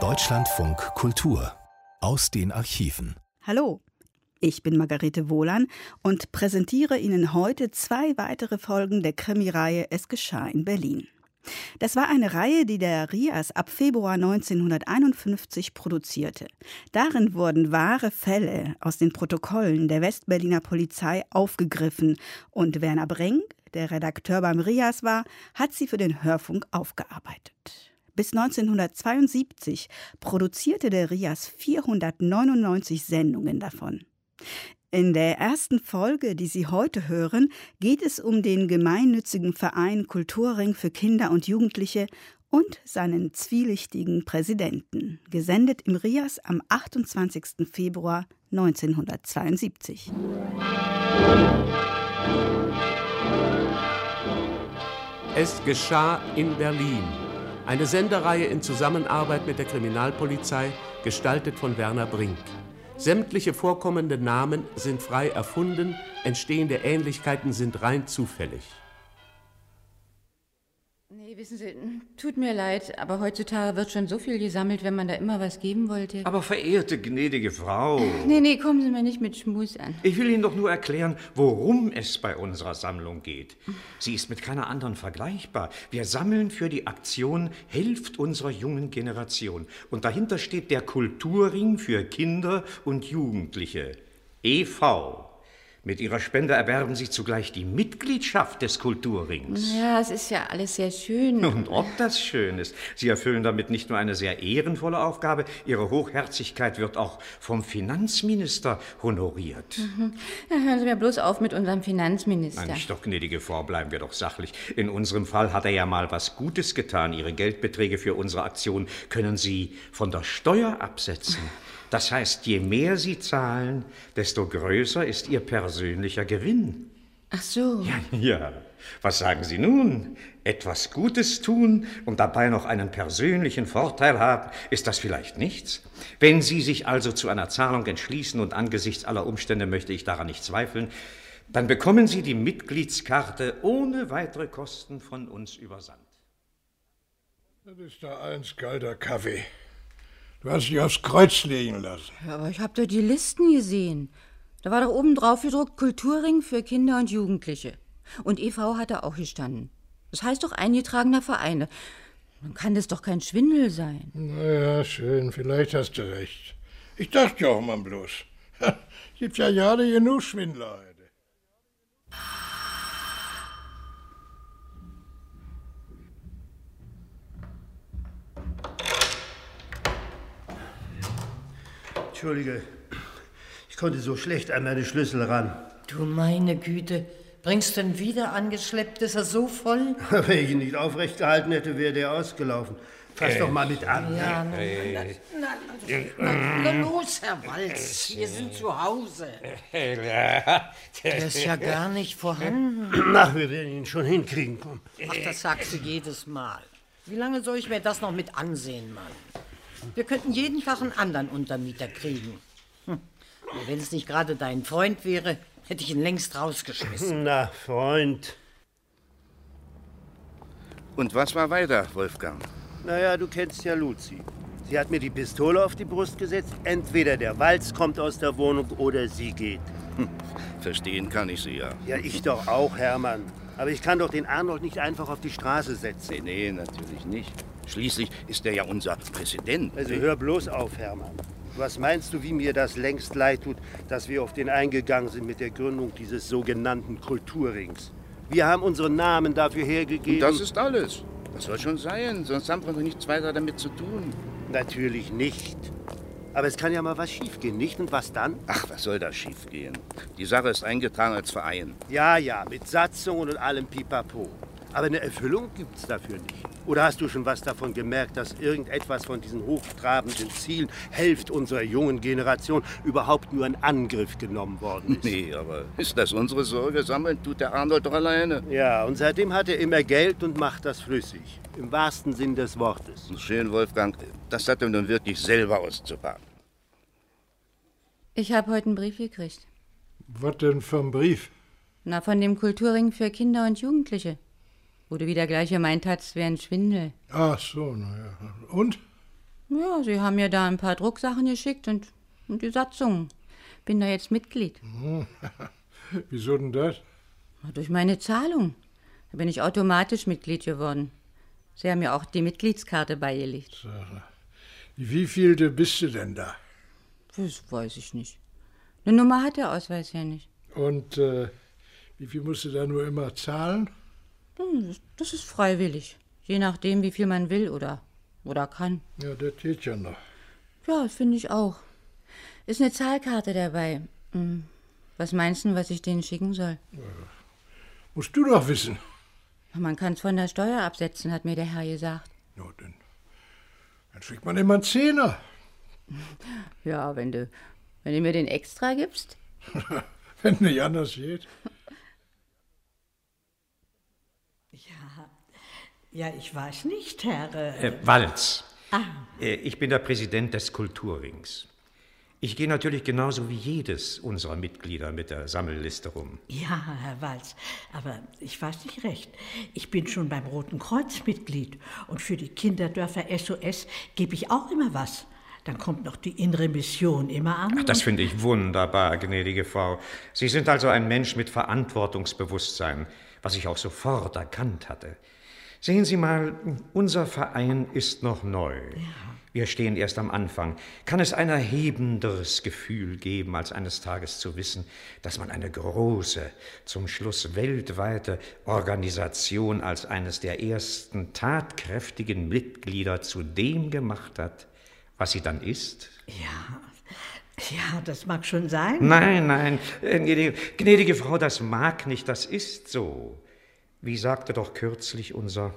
Deutschlandfunk Kultur aus den Archiven. Hallo, ich bin Margarete Wohlan und präsentiere Ihnen heute zwei weitere Folgen der Krimireihe Es geschah in Berlin. Das war eine Reihe, die der RIAS ab Februar 1951 produzierte. Darin wurden wahre Fälle aus den Protokollen der Westberliner Polizei aufgegriffen und Werner Brink, der Redakteur beim RIAS war, hat sie für den Hörfunk aufgearbeitet. Bis 1972 produzierte der RIAS 499 Sendungen davon. In der ersten Folge, die Sie heute hören, geht es um den gemeinnützigen Verein Kulturring für Kinder und Jugendliche und seinen zwielichtigen Präsidenten, gesendet im Rias am 28. Februar 1972. Es geschah in Berlin. Eine Sendereihe in Zusammenarbeit mit der Kriminalpolizei, gestaltet von Werner Brink. Sämtliche vorkommenden Namen sind frei erfunden, entstehende Ähnlichkeiten sind rein zufällig. Nee, wissen Sie, tut mir leid, aber heutzutage wird schon so viel gesammelt, wenn man da immer was geben wollte. Aber verehrte gnädige Frau. Nee, nee, kommen Sie mir nicht mit Schmus an. Ich will Ihnen doch nur erklären, worum es bei unserer Sammlung geht. Sie ist mit keiner anderen vergleichbar. Wir sammeln für die Aktion Hilft unserer jungen Generation. Und dahinter steht der Kulturring für Kinder und Jugendliche. e.V. Mit Ihrer Spende erwerben Sie zugleich die Mitgliedschaft des Kulturrings. Ja, es ist ja alles sehr schön. Und ob das schön ist. Sie erfüllen damit nicht nur eine sehr ehrenvolle Aufgabe, Ihre Hochherzigkeit wird auch vom Finanzminister honoriert. Mhm. Ja, hören Sie mir bloß auf mit unserem Finanzminister. Nein, doch, gnädige Frau, bleiben wir doch sachlich. In unserem Fall hat er ja mal was Gutes getan. Ihre Geldbeträge für unsere Aktion können Sie von der Steuer absetzen. Das heißt, je mehr Sie zahlen, desto größer ist Ihr persönlicher Gewinn. Ach so. Ja, ja. Was sagen Sie nun? Etwas Gutes tun und dabei noch einen persönlichen Vorteil haben, ist das vielleicht nichts? Wenn Sie sich also zu einer Zahlung entschließen und angesichts aller Umstände möchte ich daran nicht zweifeln, dann bekommen Sie die Mitgliedskarte ohne weitere Kosten von uns übersandt. Das ist da eins kalter Kaffee. Du hast dich aufs Kreuz legen lassen. Ja, aber ich hab doch die Listen gesehen. Da war doch oben drauf gedruckt Kulturring für Kinder und Jugendliche. Und e.V. hat da auch gestanden. Das heißt doch eingetragener Vereine. Dann kann das doch kein Schwindel sein. Naja, schön, vielleicht hast du recht. Ich dachte ja auch mal bloß. Gibt ja gerade genug Schwindler heute. Entschuldige, ich konnte so schlecht an meine Schlüssel ran. Du meine Güte, bringst du ihn wieder angeschleppt? Ist er so voll? Wenn ich ihn nicht aufrecht gehalten hätte, wäre der ausgelaufen. Fass doch mal mit an. Ja, na, na, na, na, los, Herr Walz, wir sind zu Hause. Der ist ja gar nicht vorhanden. Ach, wir werden ihn schon hinkriegen. Komm. Ach, das sagst du jedes Mal. Wie lange soll ich mir das noch mit ansehen, Mann? Wir könnten jeden Tag einen anderen Untermieter kriegen. Hm. Wenn es nicht gerade dein Freund wäre, hätte ich ihn längst rausgeschmissen. Na, Freund. Und was war weiter, Wolfgang? Naja, du kennst ja Luzi. Sie hat mir die Pistole auf die Brust gesetzt. Entweder der Walz kommt aus der Wohnung oder sie geht. Hm, verstehen kann ich sie ja. Ja, ich doch auch, Hermann. Aber ich kann doch den Arnold nicht einfach auf die Straße setzen. Nee, nee, natürlich nicht. Schließlich ist er ja unser Präsident. Also hör bloß auf, Hermann. Was meinst du, wie mir das längst leid tut, dass wir auf den eingegangen sind mit der Gründung dieses sogenannten Kulturrings? Wir haben unseren Namen dafür hergegeben. Und das ist alles. Das soll schon sein, sonst haben wir doch nichts weiter damit zu tun. Natürlich nicht. Aber es kann ja mal was schiefgehen, nicht? Und was dann? Ach, was soll da schiefgehen? Die Sache ist eingetragen als Verein. Ja, ja, mit Satzungen und allem Pipapo. Aber eine Erfüllung gibt's dafür nicht. Oder hast du schon was davon gemerkt, dass irgendetwas von diesen hochtrabenden Zielen, Hälfte unserer jungen Generation, überhaupt nur in Angriff genommen worden ist? Nee, aber ist das unsere Sorge? Sammeln tut der Arnold doch alleine. Ja, und seitdem hat er immer Geld und macht das flüssig. Im wahrsten Sinn des Wortes. Schön, Wolfgang. Das hat er nun wirklich selber auszubaden. Ich habe heute einen Brief gekriegt. Was denn für ein Brief? Na, von dem Kulturring für Kinder und Jugendliche. Wo du wieder gleich gemeint hast, es wäre ein Schwindel. Ach so, naja. Und? Ja, sie haben mir da ein paar Drucksachen geschickt und, und die Satzung. Bin da jetzt Mitglied. Hm. Wieso denn das? Durch meine Zahlung. Da bin ich automatisch Mitglied geworden. Sie haben mir auch die Mitgliedskarte beigelegt. So. Wie vielte bist du denn da? Das weiß ich nicht. Eine Nummer hat der Ausweis ja nicht. Und äh, wie viel musst du da nur immer zahlen? Hm, das ist freiwillig. Je nachdem, wie viel man will oder, oder kann. Ja, das geht ja noch. Ja, finde ich auch. Ist eine Zahlkarte dabei. Hm. Was meinst du, was ich denen schicken soll? Ja, musst du doch wissen. Man kann es von der Steuer absetzen, hat mir der Herr gesagt. Ja, dann, dann schickt man immer einen Zehner. Ja, wenn du, wenn du mir den extra gibst. wenn nicht anders geht. Ja, ja, ich weiß nicht, Herr. Äh, äh Walz. Ah. Äh, ich bin der Präsident des Kulturrings. Ich gehe natürlich genauso wie jedes unserer Mitglieder mit der Sammelliste rum. Ja, Herr Walz, aber ich weiß nicht recht. Ich bin schon beim Roten Kreuz Mitglied und für die Kinderdörfer SOS gebe ich auch immer was. Dann kommt noch die innere Mission immer an. Ach, das finde ich wunderbar, gnädige Frau. Sie sind also ein Mensch mit Verantwortungsbewusstsein, was ich auch sofort erkannt hatte. Sehen Sie mal, unser Verein ist noch neu. Ja. Wir stehen erst am Anfang. Kann es ein erhebenderes Gefühl geben, als eines Tages zu wissen, dass man eine große, zum Schluss weltweite Organisation als eines der ersten tatkräftigen Mitglieder zu dem gemacht hat, was sie dann ist? Ja, ja, das mag schon sein. Nein, nein, äh, gnädige, gnädige Frau, das mag nicht, das ist so. Wie sagte doch kürzlich unser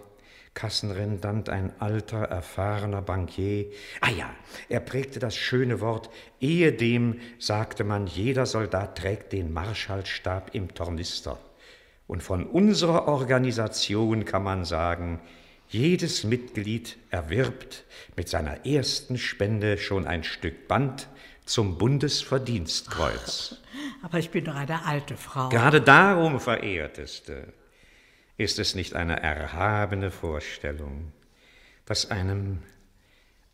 Kassenrendant, ein alter, erfahrener Bankier. Ah ja, er prägte das schöne Wort, ehedem sagte man, jeder Soldat trägt den Marschallstab im Tornister. Und von unserer Organisation kann man sagen, jedes Mitglied erwirbt mit seiner ersten Spende schon ein Stück Band zum Bundesverdienstkreuz. Aber ich bin doch eine alte Frau. Gerade darum, verehrteste, ist es nicht eine erhabene Vorstellung, dass einem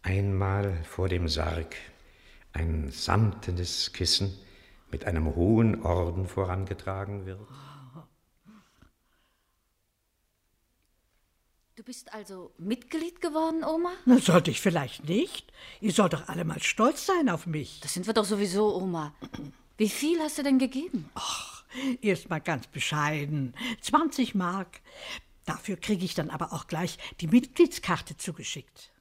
einmal vor dem Sarg ein samtenes Kissen mit einem hohen Orden vorangetragen wird? Du bist also Mitglied geworden, Oma? Na, sollte ich vielleicht nicht. Ihr sollt doch alle mal stolz sein auf mich. Das sind wir doch sowieso, Oma. Wie viel hast du denn gegeben? Ach, Erst mal ganz bescheiden. 20 Mark. Dafür kriege ich dann aber auch gleich die Mitgliedskarte zugeschickt.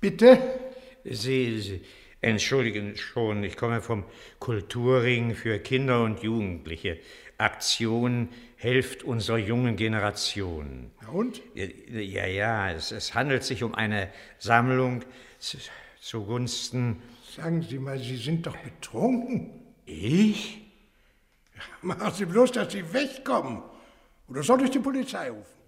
Bitte? Sie, Sie, entschuldigen schon, ich komme vom Kulturring für Kinder und Jugendliche. Aktion helft unserer jungen Generation. Und? Ja, ja, es, es handelt sich um eine Sammlung zugunsten. Sagen Sie mal, Sie sind doch betrunken. Ich? machen Sie bloß, dass Sie wegkommen. Oder soll ich die Polizei rufen?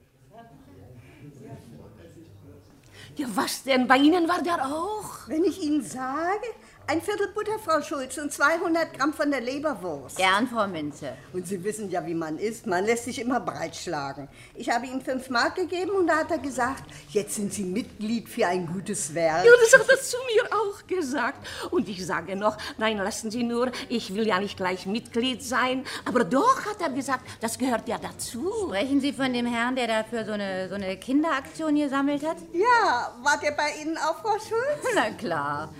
Ja, was denn? Bei Ihnen war der auch? Wenn ich Ihnen sage, ein Viertel Butter, Frau Schulz, und 200 Gramm von der Leberwurst. Gern, Frau Minze. Und Sie wissen ja, wie man ist. Man lässt sich immer breitschlagen. Ich habe ihm fünf Mark gegeben und da hat er gesagt, jetzt sind Sie Mitglied für ein gutes Werk. Ja, das hat er zu mir auch gesagt. Und ich sage noch, nein, lassen Sie nur, ich will ja nicht gleich Mitglied sein. Aber doch, hat er gesagt, das gehört ja dazu. Sprechen Sie von dem Herrn, der dafür so eine, so eine Kinderaktion gesammelt hat? Ja, war der bei Ihnen auch, Frau Schulz? Na klar.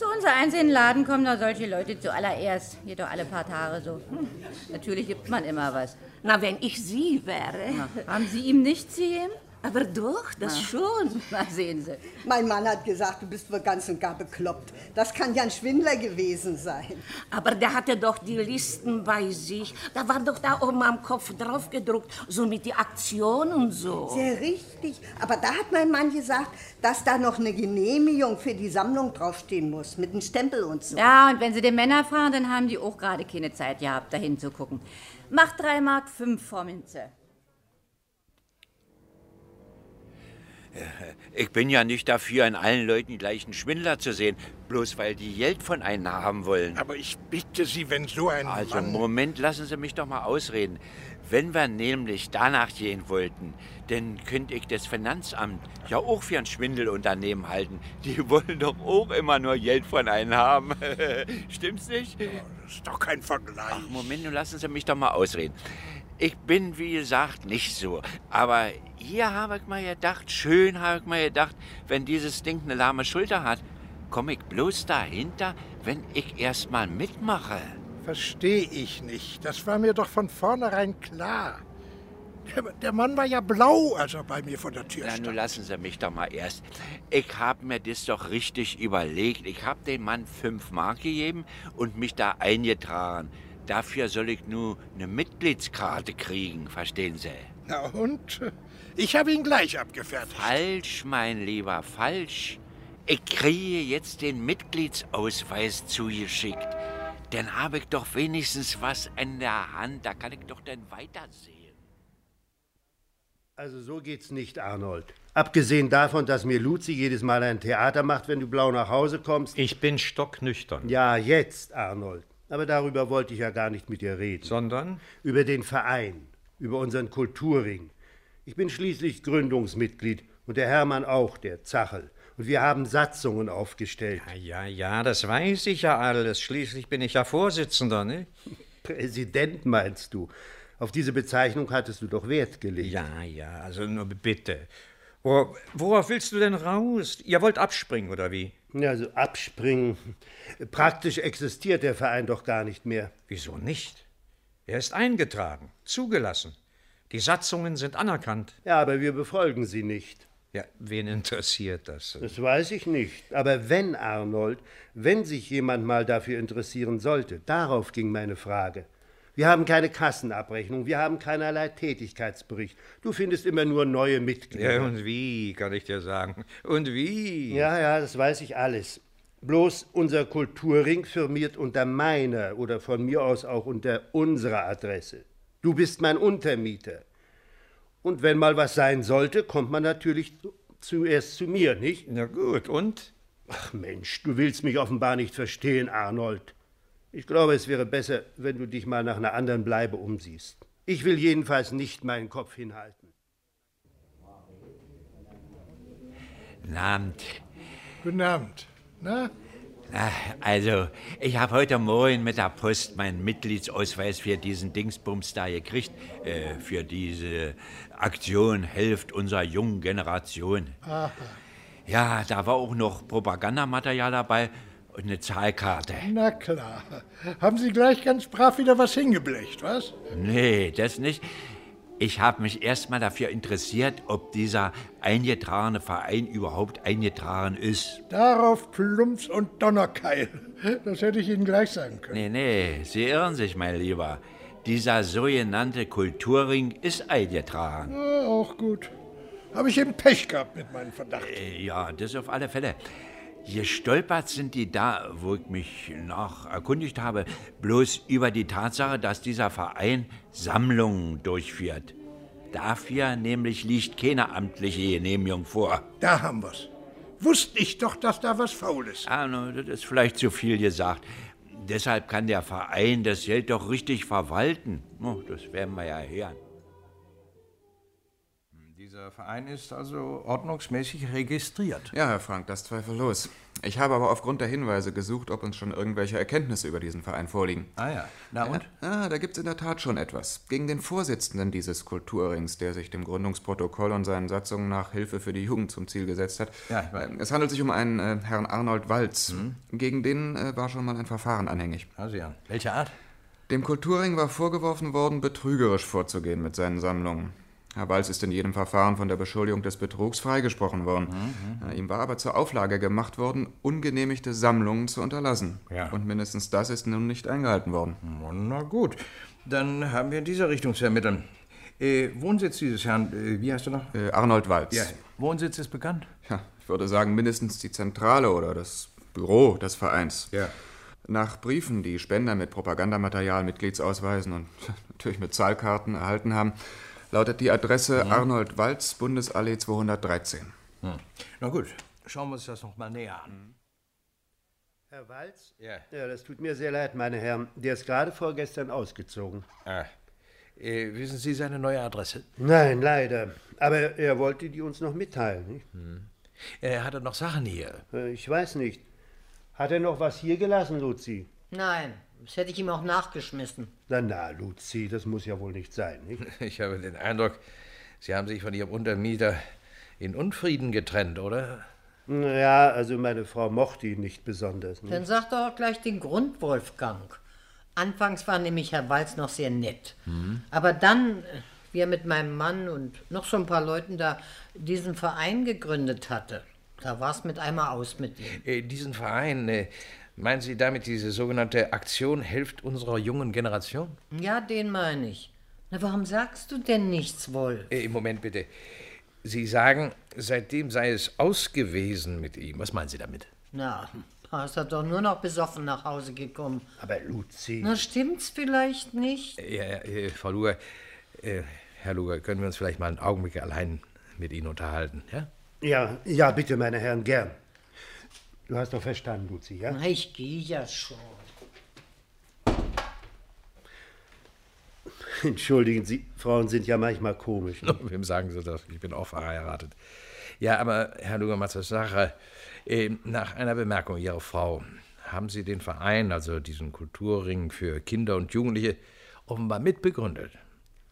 Zu unser einzelnen Laden kommen da solche Leute zuallererst. Jedoch alle paar Tage so. Hm. Natürlich gibt man immer was. Na, wenn ich Sie wäre. Na, haben Sie ihm nichts gegeben? Aber doch, das Na. schon. Na, sehen Sie. Mein Mann hat gesagt, du bist wohl ganz und gar bekloppt. Das kann ja ein Schwindler gewesen sein. Aber der hatte doch die Listen bei sich. Da war doch da oben am Kopf drauf gedruckt, so mit die Aktion und so. Sehr richtig. Aber da hat mein Mann gesagt, dass da noch eine Genehmigung für die Sammlung draufstehen muss, mit einem Stempel und so. Ja, und wenn Sie den Männer fragen, dann haben die auch gerade keine Zeit gehabt, da hinzugucken. Macht drei Mark fünf vor Ich bin ja nicht dafür, in allen Leuten gleich einen Schwindler zu sehen, bloß weil die Geld von einem haben wollen. Aber ich bitte Sie, wenn so ein Also, Mann... Moment, lassen Sie mich doch mal ausreden. Wenn wir nämlich danach gehen wollten, dann könnte ich das Finanzamt ja auch für ein Schwindelunternehmen halten. Die wollen doch auch immer nur Geld von einem haben. Stimmt's nicht? Das ist doch kein Vergleich. Ach, Moment, nun lassen Sie mich doch mal ausreden. Ich bin, wie gesagt, nicht so. Aber hier habe ich mal gedacht, schön habe ich mal gedacht, wenn dieses Ding eine lahme Schulter hat, komme ich bloß dahinter, wenn ich erst mal mitmache. Verstehe ich nicht. Das war mir doch von vornherein klar. Der, Mann war ja blau, als er bei mir vor der Tür Na, stand. nun lassen Sie mich doch mal erst. Ich habe mir das doch richtig überlegt. Ich habe dem Mann fünf Mark gegeben und mich da eingetragen. Dafür soll ich nur eine Mitgliedskarte kriegen, verstehen Sie? Na und? Ich habe ihn gleich abgefertigt. Falsch, mein Lieber, falsch. Ich kriege jetzt den Mitgliedsausweis zugeschickt. Dann habe ich doch wenigstens was in der Hand. Da kann ich doch dann weitersehen. Also so geht's nicht, Arnold. Abgesehen davon, dass mir Luzi jedes Mal ein Theater macht, wenn du blau nach Hause kommst. Ich bin stocknüchtern. Ja, jetzt, Arnold. Aber darüber wollte ich ja gar nicht mit dir reden. Sondern? Über den Verein, über unseren Kulturring. Ich bin schließlich Gründungsmitglied und der Hermann auch, der Zachel. Und wir haben Satzungen aufgestellt. Ja, ja, ja, das weiß ich ja alles. Schließlich bin ich ja Vorsitzender, ne? Präsident meinst du? Auf diese Bezeichnung hattest du doch Wert gelegt. Ja, ja, also nur bitte. Wor worauf willst du denn raus? Ihr wollt abspringen, oder wie? Ja, also abspringen. Praktisch existiert der Verein doch gar nicht mehr. Wieso nicht? Er ist eingetragen, zugelassen. Die Satzungen sind anerkannt. Ja, aber wir befolgen sie nicht. Ja, wen interessiert das? Das weiß ich nicht. Aber wenn, Arnold, wenn sich jemand mal dafür interessieren sollte, darauf ging meine Frage. Wir haben keine Kassenabrechnung, wir haben keinerlei Tätigkeitsbericht. Du findest immer nur neue Mitglieder. Ja, und wie, kann ich dir sagen. Und wie? Ja, ja, das weiß ich alles. Bloß unser Kulturring firmiert unter meiner oder von mir aus auch unter unserer Adresse. Du bist mein Untermieter. Und wenn mal was sein sollte, kommt man natürlich zuerst zu mir, nicht? Na gut, und? Ach Mensch, du willst mich offenbar nicht verstehen, Arnold. Ich glaube, es wäre besser, wenn du dich mal nach einer anderen Bleibe umsiehst. Ich will jedenfalls nicht meinen Kopf hinhalten. Guten Abend. Guten Abend. Na? Na, also, ich habe heute Morgen mit der Post meinen Mitgliedsausweis für diesen Dingsbums da gekriegt, äh, für diese Aktion Helft unserer jungen Generation. Aha. Ja, da war auch noch Propagandamaterial dabei und eine Zahlkarte. Na klar. Haben Sie gleich ganz brav wieder was hingeblecht, was? Nee, das nicht. Ich habe mich erst mal dafür interessiert, ob dieser eingetragene Verein überhaupt eingetragen ist. Darauf Plumps und Donnerkeil. Das hätte ich Ihnen gleich sagen können. Nee, nee, Sie irren sich, mein Lieber. Dieser sogenannte Kulturring ist eingetragen. Ja, auch gut. Habe ich eben Pech gehabt mit meinem Verdacht. Äh, Ja, das auf alle Fälle. Gestolpert sind die da, wo ich mich nach erkundigt habe, bloß über die Tatsache, dass dieser Verein Sammlungen durchführt. Dafür nämlich liegt keine amtliche Genehmigung vor. Da haben wir's. Wusste ich doch, dass da was faul ist. Ah, no, das ist vielleicht zu viel gesagt. Deshalb kann der Verein das Geld doch richtig verwalten. No, das werden wir ja hören. Dieser Verein ist also ordnungsmäßig registriert. Ja, Herr Frank, das zweifellos. Ich habe aber aufgrund der Hinweise gesucht, ob uns schon irgendwelche Erkenntnisse über diesen Verein vorliegen. Ah ja. Na und? Ja, da gibt es in der Tat schon etwas. Gegen den Vorsitzenden dieses Kulturrings, der sich dem Gründungsprotokoll und seinen Satzungen nach Hilfe für die Jugend zum Ziel gesetzt hat. Ja, ich weiß. Es handelt sich um einen äh, Herrn Arnold Walz. Gegen den äh, war schon mal ein Verfahren anhängig. Also ja. Welche Art? Dem Kulturring war vorgeworfen worden, betrügerisch vorzugehen mit seinen Sammlungen. Herr Walz ist in jedem Verfahren von der Beschuldigung des Betrugs freigesprochen worden. Ja, Ihm war aber zur Auflage gemacht worden, ungenehmigte Sammlungen zu unterlassen. Ja. Und mindestens das ist nun nicht eingehalten worden. Na gut. Dann haben wir in dieser Richtung zu ermitteln. Äh, Wohnsitz dieses Herrn, äh, wie heißt er noch? Äh, Arnold Walz. Ja. Wohnsitz ist bekannt? Ja, ich würde sagen, mindestens die Zentrale oder das Büro des Vereins. Ja. Nach Briefen, die Spender mit Propagandamaterial, Mitgliedsausweisen und natürlich mit Zahlkarten erhalten haben, lautet die Adresse Mhm. Arnold Walz, Bundesallee 213. Hm. Na gut, schauen wir uns das noch mal näher an. Herr Walz? Ja. Ja, das tut mir sehr leid, meine Herren. Der ist gerade vorgestern ausgezogen. Ah. Äh, wissen Sie seine neue Adresse? Nein, leider. Aber er wollte die uns noch mitteilen. Nicht? Hm. Er hatte noch Sachen hier. Äh, Ich weiß nicht. Hat er noch was hier gelassen, Luzi? Nein, das hätte ich ihm auch nachgeschmissen. Na, na, Luzi, das muss ja wohl nicht sein, nicht? Ich habe den Eindruck, Sie haben sich von Ihrem Untermieter in Unfrieden getrennt, oder? Ja, also meine Frau mochte ihn nicht besonders. Nicht? Dann sag doch auch gleich den Grund, Wolfgang. Anfangs war nämlich Herr Walz noch sehr nett. Hm. Aber dann, äh, wie er mit meinem Mann und noch so ein paar Leuten da diesen Verein gegründet hatte, da war es mit einmal aus mit ihm. Äh, diesen Verein, äh, meinen Sie damit diese sogenannte Aktion Helft unserer jungen Generation? Ja, den meine ich. Na, warum sagst du denn nichts, Wolf? Äh, Moment bitte. Sie sagen, seitdem sei es aus gewesen mit ihm. Was meinen Sie damit? Na, ist er doch nur noch besoffen nach Hause gekommen. Aber Luzi. Na, stimmt's vielleicht nicht? Äh, Ja, ja, äh, Frau Luger, äh, Herr Luger, können wir uns vielleicht mal einen Augenblick allein mit Ihnen unterhalten, ja? Ja, ja, bitte, meine Herren, gern. Du hast doch verstanden, Luzi, ja? Na, ich gehe ja schon. Entschuldigen Sie, Frauen sind ja manchmal komisch. Ne? Wem sagen Sie das? Ich bin auch verheiratet. Ja, aber Herr Lugermatzers Sache, äh, nach einer Bemerkung Ihrer Frau, haben Sie den Verein, also diesen Kulturring für Kinder und Jugendliche, offenbar mitbegründet.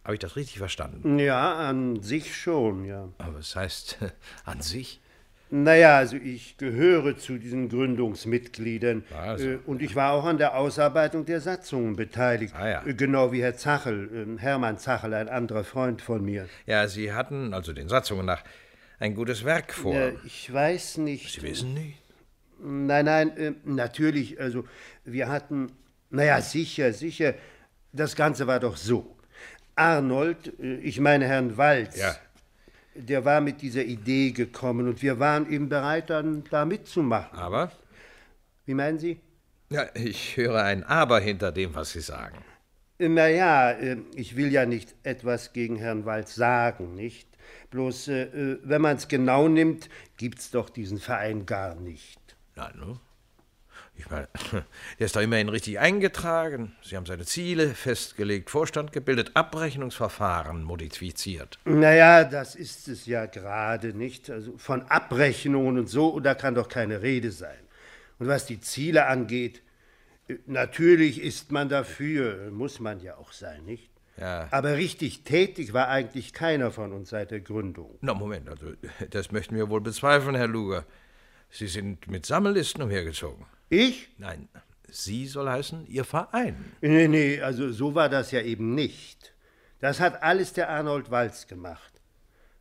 Habe ich das richtig verstanden? Ja, an sich schon, ja. Aber was heißt an sich? Naja, also ich gehöre zu diesen Gründungsmitgliedern Also. äh, und ich war auch an der Ausarbeitung der Satzungen beteiligt. Ah, ja. Äh, Genau wie Herr Zachel, äh, Hermann Zachel, ein anderer Freund von mir. Ja, Sie hatten, also den Satzungen nach, ein gutes Werk vor. Ja, ich weiß nicht. Sie wissen nicht? Nein, nein, äh, natürlich, also wir hatten, naja, sicher, sicher, das Ganze war doch so. Arnold, äh, ich meine Herrn Walz, Ja. Der war mit dieser Idee gekommen und wir waren eben bereit, dann da mitzumachen. Aber? Wie meinen Sie? Ja, ich höre ein Aber hinter dem, was Sie sagen. Naja, äh, ich will ja nicht etwas gegen Herrn Walz sagen, nicht? Bloß, äh, äh, wenn man es genau nimmt, gibt's doch diesen Verein gar nicht. Na, ne? Ich meine, der ist doch immerhin richtig eingetragen. Sie haben seine Ziele festgelegt, Vorstand gebildet, Abrechnungsverfahren modifiziert. Naja, das ist es ja gerade nicht. Also von Abrechnungen und so, da kann doch keine Rede sein. Und was die Ziele angeht, äh, natürlich ist man dafür, muss man ja auch sein, nicht? Ja. Aber richtig tätig war eigentlich keiner von uns seit der Gründung. Na, Moment, also, das möchten wir wohl bezweifeln, Herr Luger. Sie sind mit Sammellisten umhergezogen. Ich? Nein, Sie soll heißen Ihr Verein. Nee, nee, also so war das ja eben nicht. Das hat alles der Arnold Walz gemacht.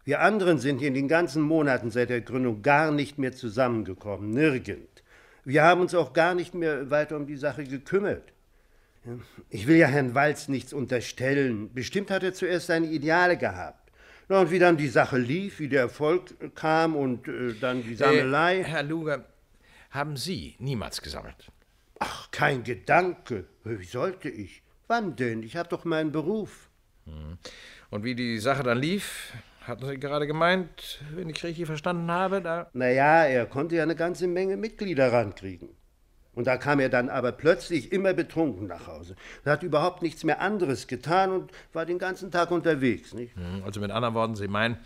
Wir anderen sind in den ganzen Monaten seit der Gründung gar nicht mehr zusammengekommen, nirgend. Wir haben uns auch gar nicht mehr weiter um die Sache gekümmert. Ich will ja Herrn Walz nichts unterstellen. Bestimmt hat er zuerst seine Ideale gehabt. Na, und wie dann die Sache lief, wie der Erfolg kam und äh, dann die Sammelei. Äh, Herr Luger, haben Sie niemals gesammelt? Ach, kein Gedanke. Wie sollte ich? Wann denn? Ich habe doch meinen Beruf. Hm. Und wie die Sache dann lief, hatten Sie gerade gemeint, wenn ich richtig verstanden habe, da. Naja, er konnte ja eine ganze Menge Mitglieder rankriegen. Und da kam er dann aber plötzlich immer betrunken nach Hause. Er hat überhaupt nichts mehr anderes getan und war den ganzen Tag unterwegs. Nicht? Hm, Also mit anderen Worten, Sie meinen,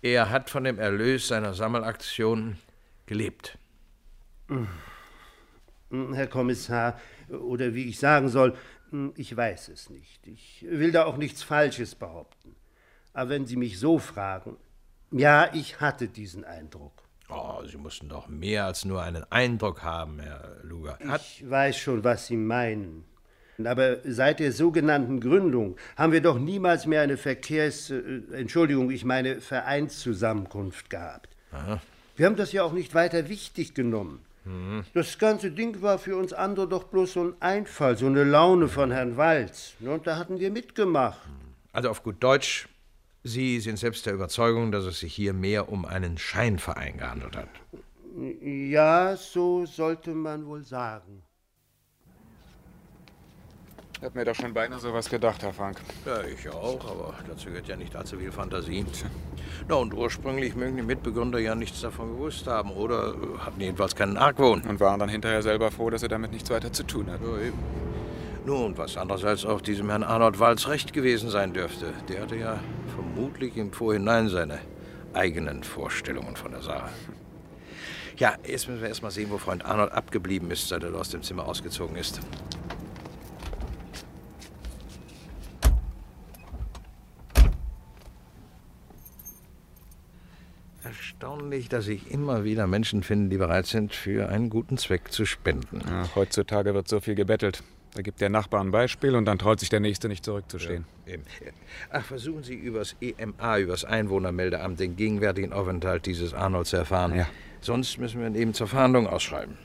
er hat von dem Erlös seiner Sammelaktion gelebt. Hm, Herr Kommissar, oder wie ich sagen soll, hm, ich weiß es nicht. Ich will da auch nichts Falsches behaupten. Aber wenn Sie mich so fragen, ja, ich hatte diesen Eindruck. Oh, Sie mussten doch mehr als nur einen Eindruck haben, Herr Luger. Hat Ich weiß schon, was Sie meinen. Aber seit der sogenannten Gründung haben wir doch niemals mehr eine Verkehrs... Äh, Entschuldigung, ich meine Vereinszusammenkunft gehabt. Aha. Wir haben das ja auch nicht weiter wichtig genommen. Mhm. Das ganze Ding war für uns andere doch bloß so ein Einfall, so eine Laune von Herrn Walz. Und da hatten wir mitgemacht. Also auf gut Deutsch, Sie sind selbst der Überzeugung, dass es sich hier mehr um einen Scheinverein gehandelt hat. Ja, so sollte man wohl sagen. Ich hab mir doch schon beinahe sowas gedacht, Herr Frank. Ja, ich auch, aber dazu gehört ja nicht allzu viel Fantasie. Na, und ursprünglich mögen die Mitbegründer ja nichts davon gewusst haben oder äh, hatten jedenfalls keinen Argwohn. Und waren dann hinterher selber froh, dass sie damit nichts weiter zu tun hatten. Ja, eben. Nun, was andererseits auch diesem Herrn Arnold Walz recht gewesen sein dürfte. Der hatte ja vermutlich im Vorhinein seine eigenen Vorstellungen von der Sache. Ja, jetzt müssen wir erst mal sehen, wo Freund Arnold abgeblieben ist, seit er aus dem Zimmer ausgezogen ist. Erstaunlich, dass sich immer wieder Menschen finden, die bereit sind, für einen guten Zweck zu spenden. Ja, heutzutage wird so viel gebettelt. Da gibt der Nachbar ein Beispiel und dann traut sich der Nächste nicht zurückzustehen. Ja. Ach, versuchen Sie übers EMA, übers Einwohnermeldeamt, den gegenwärtigen Aufenthalt dieses Arnold zu erfahren. Ja. Sonst müssen wir ihn eben zur Verhandlung ausschreiben.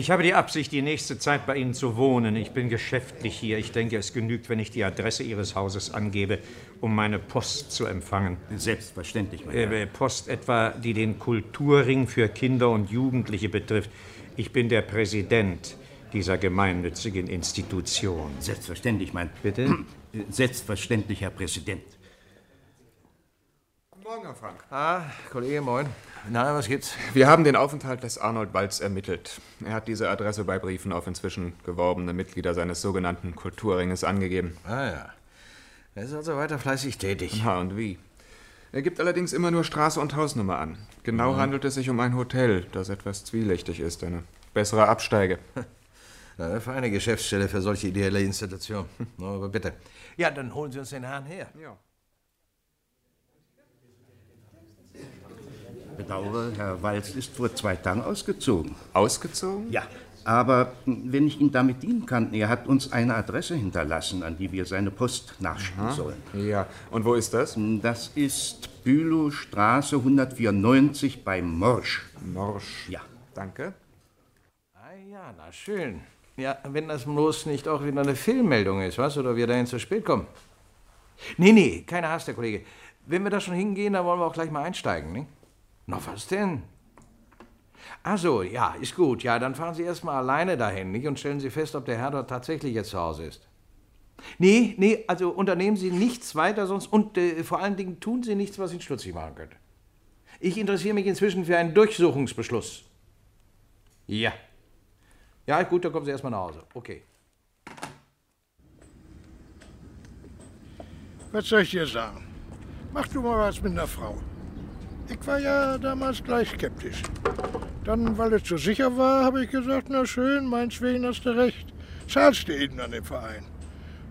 Ich habe die Absicht, die nächste Zeit bei Ihnen zu wohnen. Ich bin geschäftlich hier. Ich denke, es genügt, wenn ich die Adresse Ihres Hauses angebe, um meine Post zu empfangen. Selbstverständlich, mein Herr. Äh, Post etwa, die den Kulturring für Kinder und Jugendliche betrifft. Ich bin der Präsident dieser gemeinnützigen Institution. Selbstverständlich, mein. Bitte? Selbstverständlich, Herr Präsident. Morgen, Herr Frank. Ah, Kollege, moin. Na, was gibt's? Wir haben den Aufenthalt des Arnold Balz ermittelt. Er hat diese Adresse bei Briefen auf inzwischen geworbene Mitglieder seines sogenannten Kulturringes angegeben. Ah ja. Er ist also weiter fleißig tätig. Na und wie? Er gibt allerdings immer nur Straße und Hausnummer an. Genau Mhm. handelt es sich um ein Hotel, das etwas zwielichtig ist. Eine bessere Absteige. Na, eine feine Geschäftsstelle für solche ideelle Institution. Aber bitte. Ja, dann holen Sie uns den Herrn her. Ja. Bedauere, Herr Walz ist vor zwei Tagen ausgezogen. Ausgezogen? Ja. Aber wenn ich ihn damit dienen kann, er hat uns eine Adresse hinterlassen, an die wir seine Post nachschicken Aha. sollen. Ja, und wo ist das? Das ist Bülowstraße 194 bei Morsch. Morsch. Ja. Danke. Ah ja, na schön. Ja, wenn das bloß nicht auch wieder eine Fehlmeldung ist, was? Oder wir dahin zu spät kommen. Nee, nee, keine Hast, Herr Kollege. Wenn wir da schon hingehen, dann wollen wir auch gleich mal einsteigen, ne? Na, was denn? Ach so, ja, ist gut. Ja, dann fahren Sie erst mal alleine dahin, nicht? Und stellen Sie fest, ob der Herr dort tatsächlich jetzt zu Hause ist. Nee, nee, also unternehmen Sie nichts weiter sonst und äh, vor allen Dingen tun Sie nichts, was ihn stutzig machen könnte. Ich interessiere mich inzwischen für einen Durchsuchungsbeschluss. Ja. Ja, gut, dann kommen Sie erstmal nach Hause. Okay. Was soll ich dir sagen? Mach du mal was mit einer Frau. Ich war ja damals gleich skeptisch. Dann, weil es so sicher war, habe ich gesagt, na schön, meinetwegen hast du recht. Zahlst du eben an den Verein.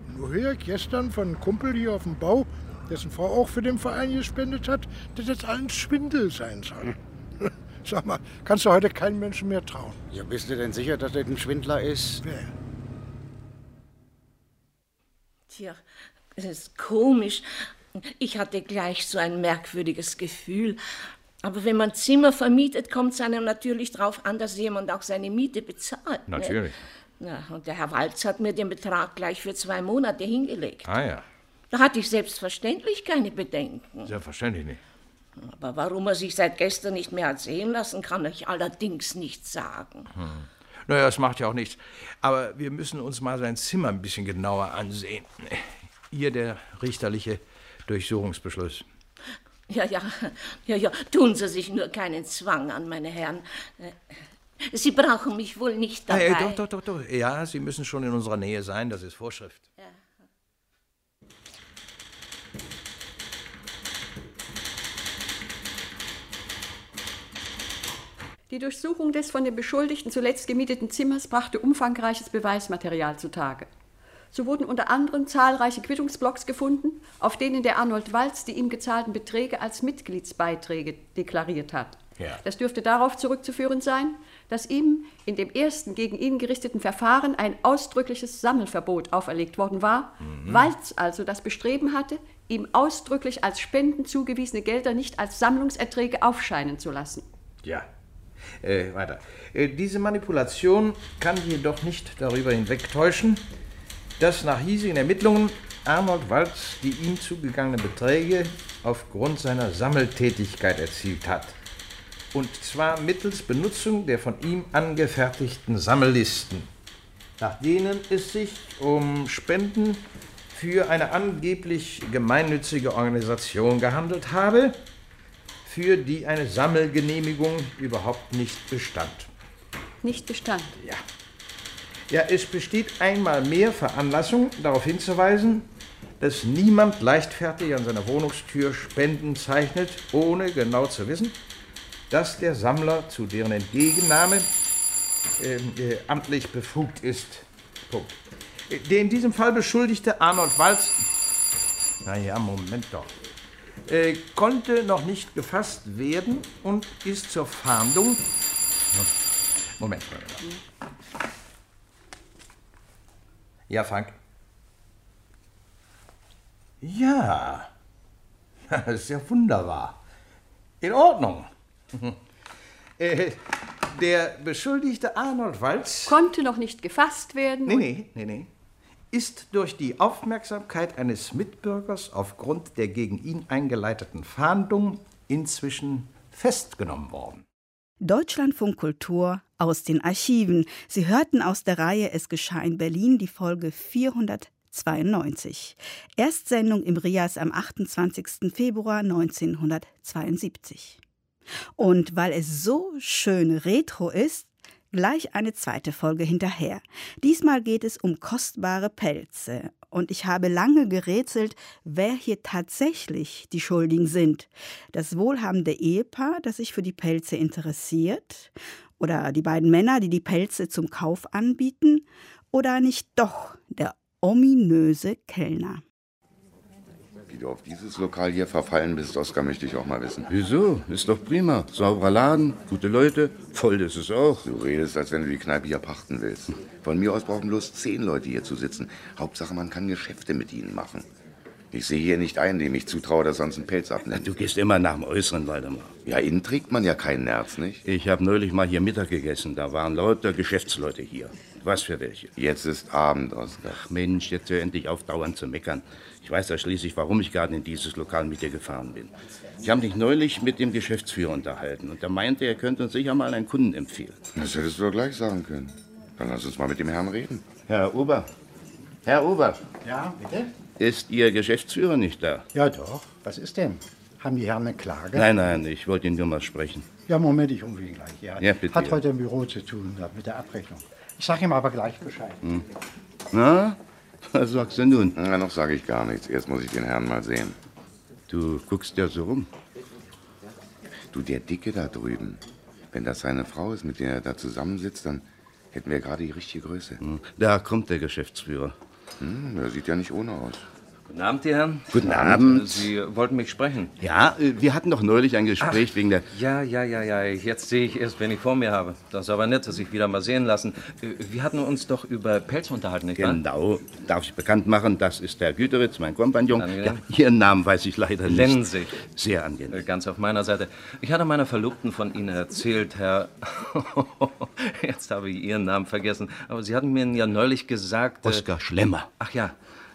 Und nur höre ich gestern von einem Kumpel hier auf dem Bau, dessen Frau auch für den Verein gespendet hat, dass das ein Schwindel sein soll. Sag mal, kannst du heute keinen Menschen mehr trauen? Ja, bist du denn sicher, dass er ein Schwindler ist? Wer? Tja, es ist komisch. Ich hatte gleich so ein merkwürdiges Gefühl. Aber wenn man Zimmer vermietet, kommt es einem natürlich darauf an, dass jemand auch seine Miete bezahlt. ne? Natürlich. Ja, und der Herr Walz hat mir den Betrag gleich für zwei Monate hingelegt. Ah ja, Da hatte ich selbstverständlich keine Bedenken. selbstverständlich nicht. Aber warum er sich seit gestern nicht mehr hat sehen lassen, kann ich allerdings nicht sagen. Hm. Naja, das macht ja auch nichts. Aber wir müssen uns mal sein Zimmer ein bisschen genauer ansehen. Hier der richterliche Durchsuchungsbeschluss. Ja, ja, ja, ja, tun Sie sich nur keinen Zwang an, meine Herren. Äh, Sie brauchen mich wohl nicht dabei. Äh, doch, doch, doch, doch. Ja, Sie müssen schon in unserer Nähe sein, das ist Vorschrift. Die Durchsuchung des von den Beschuldigten zuletzt gemieteten Zimmers brachte umfangreiches Beweismaterial zutage. So wurden unter anderem zahlreiche Quittungsblocks gefunden, auf denen der Arnold Walz die ihm gezahlten Beträge als Mitgliedsbeiträge deklariert hat. Ja. Das dürfte darauf zurückzuführen sein, dass ihm in dem ersten gegen ihn gerichteten Verfahren ein ausdrückliches Sammelverbot auferlegt worden war, Mhm. Walz also das Bestreben hatte, ihm ausdrücklich als Spenden zugewiesene Gelder nicht als Sammlungserträge aufscheinen zu lassen. Ja. Äh, weiter. Äh, diese Manipulation kann jedoch nicht darüber hinwegtäuschen, dass nach hiesigen Ermittlungen Arnold Walz die ihm zugegangenen Beträge aufgrund seiner Sammeltätigkeit erzielt hat. Und zwar mittels Benutzung der von ihm angefertigten Sammellisten, nach denen es sich um Spenden für eine angeblich gemeinnützige Organisation gehandelt habe, für die eine Sammelgenehmigung überhaupt nicht bestand. Nicht bestand? Ja. Ja, es besteht einmal mehr Veranlassung, darauf hinzuweisen, dass niemand leichtfertig an seiner Wohnungstür Spenden zeichnet, ohne genau zu wissen, dass der Sammler zu deren Entgegennahme äh, äh, amtlich befugt ist. Punkt. Der in diesem Fall beschuldigte Arnold Walz, naja, Moment doch, äh, konnte noch nicht gefasst werden und ist zur Fahndung. Moment mal. Ja, Frank. Ja, das ist ja wunderbar. In Ordnung. Äh, der Beschuldigte Arnold Walz. Konnte noch nicht gefasst werden. Nee, nee, nee, nee. Ist durch die Aufmerksamkeit eines Mitbürgers aufgrund der gegen ihn eingeleiteten Fahndung inzwischen festgenommen worden. Deutschlandfunk Kultur aus den Archiven. Sie hörten aus der Reihe Es geschah in Berlin die Folge 492. Erstsendung im Rias am 28. Februar 1972. Und weil es so schön retro ist, gleich eine zweite Folge hinterher. Diesmal geht es um kostbare Pelze. Und ich habe lange gerätselt, wer hier tatsächlich die Schuldigen sind. Das wohlhabende Ehepaar, das sich für die Pelze interessiert? Oder die beiden Männer, die die Pelze zum Kauf anbieten? Oder nicht doch der ominöse Kellner? Wie du auf dieses Lokal hier verfallen bist, Oskar, möchte ich auch mal wissen. Wieso? Ist doch prima. Sauberer Laden, gute Leute, voll ist es auch. Du redest, als wenn du die Kneipe hier pachten willst. Von mir aus brauchen bloß zehn Leute hier zu sitzen. Hauptsache, man kann Geschäfte mit ihnen machen. Ich sehe hier nicht einen, dem ich zutraue, dass sonst einen Pelz abnimmt. Du gehst immer nach dem Äußeren, Waldemar. Ja, innen trägt man ja keinen Nerz, nicht? Ich habe neulich mal hier Mittag gegessen. Da waren lauter Geschäftsleute hier. Was für welche? Jetzt ist Abend, Oskar. Ach Mensch, jetzt hör endlich auf, dauernd zu meckern. Ich weiß ja schließlich, warum ich gerade in dieses Lokal mit dir gefahren bin. Ich habe mich neulich mit dem Geschäftsführer unterhalten und er meinte, er könnte uns sicher mal einen Kunden empfehlen. Das hättest du doch gleich sagen können. Dann lass uns mal mit dem Herrn reden. Herr Ober. Herr Ober. Ja, bitte? Ist Ihr Geschäftsführer nicht da? Ja, doch. Was ist denn? Haben die Herren eine Klage? Nein, nein, ich wollte ihn nur mal sprechen. Ja, Moment, ich rufe ihn gleich. Ja, Ja, bitte, Hat heute im Büro zu tun mit der Abrechnung. Ich sage ihm aber gleich Bescheid. Hm. Na, was sagst du nun? Na, noch sage ich gar nichts. Erst muss ich den Herrn mal sehen. Du guckst ja so rum. Du, der Dicke da drüben. Wenn das seine Frau ist, mit der er da zusammensitzt, dann hätten wir gerade die richtige Größe. Da kommt der Geschäftsführer. Hm, der sieht ja nicht ohne aus. Guten Abend, die Herren. Guten Abend. Sie wollten mich sprechen. Ja, äh, wir hatten doch neulich ein Gespräch wegen der... Ja, ja, ja, ja. Jetzt sehe ich erst, wen ich vor mir habe. Das ist aber nett, dass ich wieder mal sehen lassen. Äh, Wir hatten uns doch über Pelz unterhalten, nicht wahr? Genau. Darf ich bekannt machen, das ist der Güteritz, mein Kompagnon. Angenehm. Ja, Ihren Namen weiß ich leider nicht. Lensig. Sehr angenehm. Äh, Ganz auf meiner Seite. Ich hatte meiner Verlobten von Ihnen erzählt, Herr. Jetzt habe ich Ihren Namen vergessen. Aber Sie hatten mir ja neulich gesagt. äh, Oskar Schlemmer. Ach ja, äh,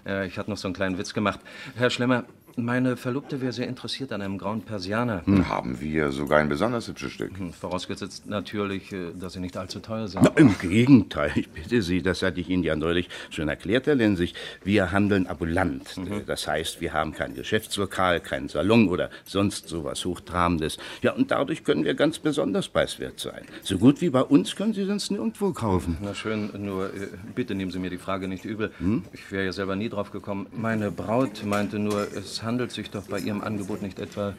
ich hatte noch so einen kleinen Witz gemacht. Herr Schlemmer, meine Verlobte wäre sehr interessiert an einem grauen Persianer. Hm, haben wir sogar ein besonders hübsches Stück. Hm, Vorausgesetzt natürlich, äh, dass sie nicht allzu teuer sind. Na, Im Gegenteil, ich bitte Sie, das hatte ich Ihnen ja neulich schon erklärt, Herr Lensig. Wir handeln ambulant. Mhm. Das heißt, wir haben kein Geschäftslokal, keinen Salon oder sonst sowas Hochtrabendes. Ja, und dadurch können wir ganz besonders preiswert sein. So gut wie bei uns können Sie sonst nirgendwo kaufen. Na schön, nur äh, bitte nehmen Sie mir die Frage nicht übel. Hm? Ich wäre ja selber nie drauf gekommen. Meine Braut meinte nur, es handelt sich doch bei Ihrem Angebot nicht etwa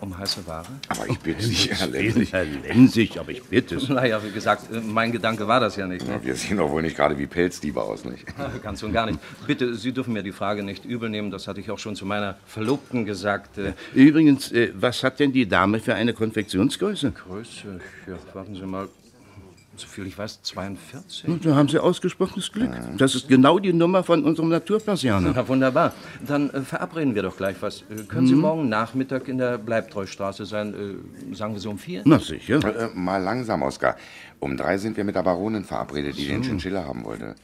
um heiße Ware? Aber ich bitte Sie, Herr Lensig. Herr Lensig, aber ich bitte Sie. Naja, wie gesagt, äh, mein Gedanke war das ja nicht. Ne? Ja, wir sehen doch wohl nicht gerade wie Pelzdiebe aus, nicht? Ganz und gar nicht. Bitte, Sie dürfen mir die Frage nicht übel nehmen. Das hatte ich auch schon zu meiner Verlobten gesagt. Äh, Übrigens, äh, was hat denn die Dame für eine Konfektionsgröße? Größe, ja, warten Sie mal. Soviel ich weiß, 42. Na, Da haben Sie ausgesprochenes Glück. Das ist genau die Nummer von unserem Naturpersianer. Na wunderbar. Dann äh, verabreden wir doch gleich was. Äh, können Sie Mhm. morgen Nachmittag in der Bleibtreustraße sein? Äh, sagen wir so um vier? Na sicher. Äh, mal langsam, Oskar. Um drei sind wir mit der Baronin verabredet, die den. Chinchilla haben wollte.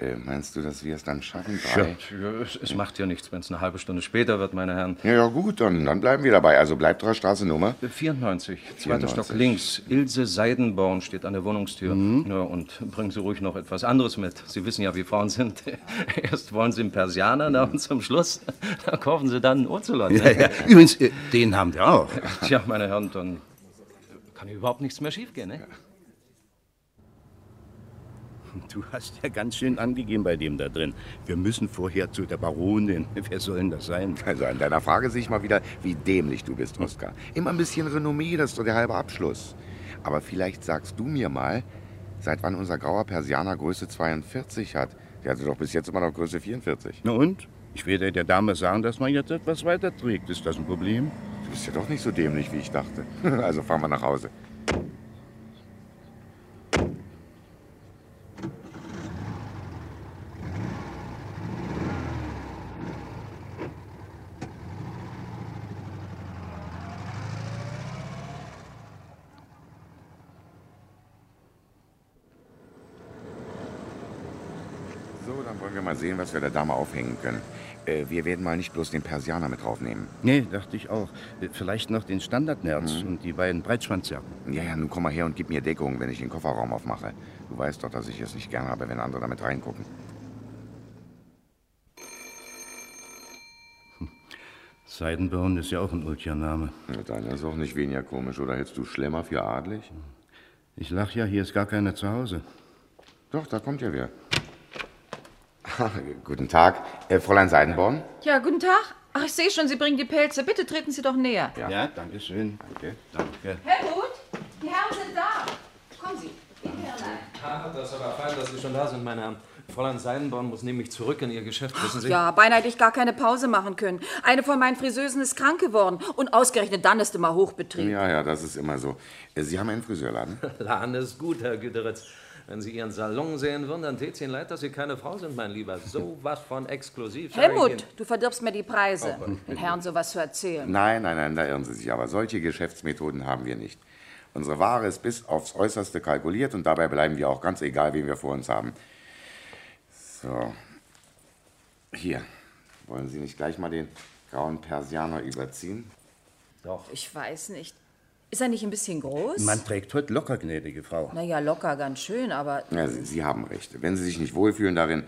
Äh, meinst du, dass wir es dann schaffen? Ja, ja, es, es macht ja nichts, wenn es eine halbe Stunde später wird, meine Herren. Ja, ja, gut, dann, dann bleiben wir dabei. Also Bleibtrer Straße Nummer? 94, zweiter 94. Stock links. Ilse Seidenborn steht an der Wohnungstür. Mhm. Ja, und bringen Sie ruhig noch etwas anderes mit. Sie wissen ja, wie Frauen sind. Erst wollen Sie einen Persianer, na, und zum Schluss da kaufen Sie dann einen Ocelot. Ja, ja. Übrigens, äh, den haben wir auch. Tja, meine Herren, dann kann überhaupt nichts mehr schiefgehen, ne? Du hast ja ganz schön angegeben bei dem da drin. Wir müssen vorher zu der Baronin. Wer soll denn das sein? Also an deiner Frage sehe ich mal wieder, wie dämlich du bist, Oskar. Immer ein bisschen Renommee, das ist doch der halbe Abschluss. Aber vielleicht sagst du mir mal, seit wann unser grauer Persianer Größe 42 hat. Der hatte doch bis jetzt immer noch Größe 44. Na und? Ich werde der Dame sagen, dass man jetzt etwas weiter trägt. Ist das ein Problem? Du bist ja doch nicht so dämlich, wie ich dachte. Also fahren wir nach Hause. Sehen, was wir der Dame aufhängen können. Äh, wir werden mal nicht bloß den Persianer mit draufnehmen. Nee, dachte ich auch. Äh, Vielleicht noch den Standardnerz und die beiden Breitschwanzjacken. Ja, ja, nun komm mal her und gib mir Deckung, wenn ich den Kofferraum aufmache. Du weißt doch, dass ich es nicht gern habe, wenn andere damit reingucken. Seidenborn ist ja auch ein Ultja-Name. Ja, deiner ist auch nicht weniger komisch, oder hältst du Schlemmer für adlig? Ich lach ja, hier ist gar keiner zu Hause. Doch, da kommt ja wer. Guten Tag, äh, Fräulein Seidenborn. Ja, guten Tag. Ach, ich sehe schon, Sie bringen die Pelze. Bitte treten Sie doch näher. Ja, danke schön. Danke, danke. Helmut, die Herren sind da. Kommen Sie. Ah, das ist aber fein, dass Sie schon da sind, meine Herren. Fräulein Seidenborn muss nämlich zurück in ihr Geschäft, wissen Sie? Ja, beinahe hätte ich gar keine Pause machen können. Eine von meinen Friseusen ist krank geworden. Und ausgerechnet dann ist immer Hochbetrieb. Ja, ja, das ist immer so. Äh, Sie haben einen Friseurladen? Laden ist gut, Herr Güteritz. Wenn Sie Ihren Salon sehen würden, dann tät's Ihnen leid, dass Sie keine Frau sind, mein Lieber. So was von exklusiv. Helmut, du verdirbst mir die Preise, den Herren sowas zu erzählen. Nein, nein, nein, da irren Sie sich. Aber solche Geschäftsmethoden haben wir nicht. Unsere Ware ist bis aufs Äußerste kalkuliert und dabei bleiben wir auch ganz egal, wen wir vor uns haben. So. Hier. Wollen Sie nicht gleich mal den grauen Persianer überziehen? Doch. Ich weiß nicht. Ist er nicht ein bisschen groß? Man trägt heute locker, gnädige Frau. Naja, locker, ganz schön, aber Ja, Sie, Sie haben recht. Wenn Sie sich nicht wohlfühlen darin.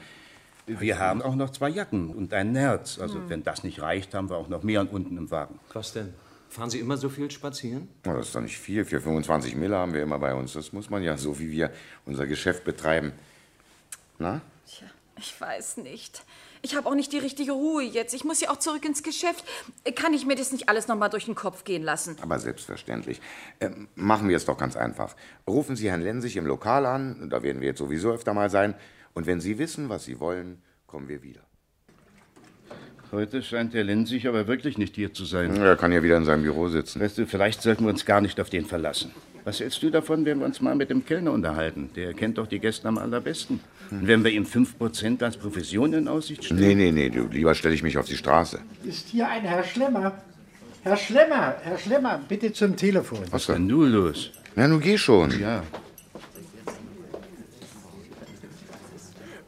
Wir haben auch noch zwei Jacken und ein Nerz. Also, Hm. wenn das nicht reicht, haben wir auch noch mehr unten im Wagen. Was denn? Fahren Sie immer so viel spazieren? Oh, das ist doch nicht viel. Für 25 Mille haben wir immer bei uns. Das muss man ja, so wie wir unser Geschäft betreiben. Na? ich weiß nicht. Ich habe auch nicht die richtige Ruhe jetzt. Ich muss ja auch zurück ins Geschäft. Kann ich mir das nicht alles noch mal durch den Kopf gehen lassen? Aber selbstverständlich. Ähm, machen wir es doch ganz einfach. Rufen Sie Herrn Lensig im Lokal an, da werden wir jetzt sowieso öfter mal sein. Und wenn Sie wissen, was Sie wollen, kommen wir wieder. Heute scheint der Lensig aber wirklich nicht hier zu sein. Er kann ja wieder in seinem Büro sitzen. Weißt du, vielleicht sollten wir uns gar nicht auf den verlassen. Was hältst du davon, wenn wir uns mal mit dem Kellner unterhalten? Der kennt doch die Gäste am allerbesten. Und wenn wir ihm 5% als Provision in Aussicht stellen? Nee, nee, nee, du, lieber stelle ich mich auf die Straße. Ist hier ein Herr Schlemmer? Herr Schlemmer, Herr Schlemmer, bitte zum Telefon. Was denn du los? Na, nun geh schon. Ja.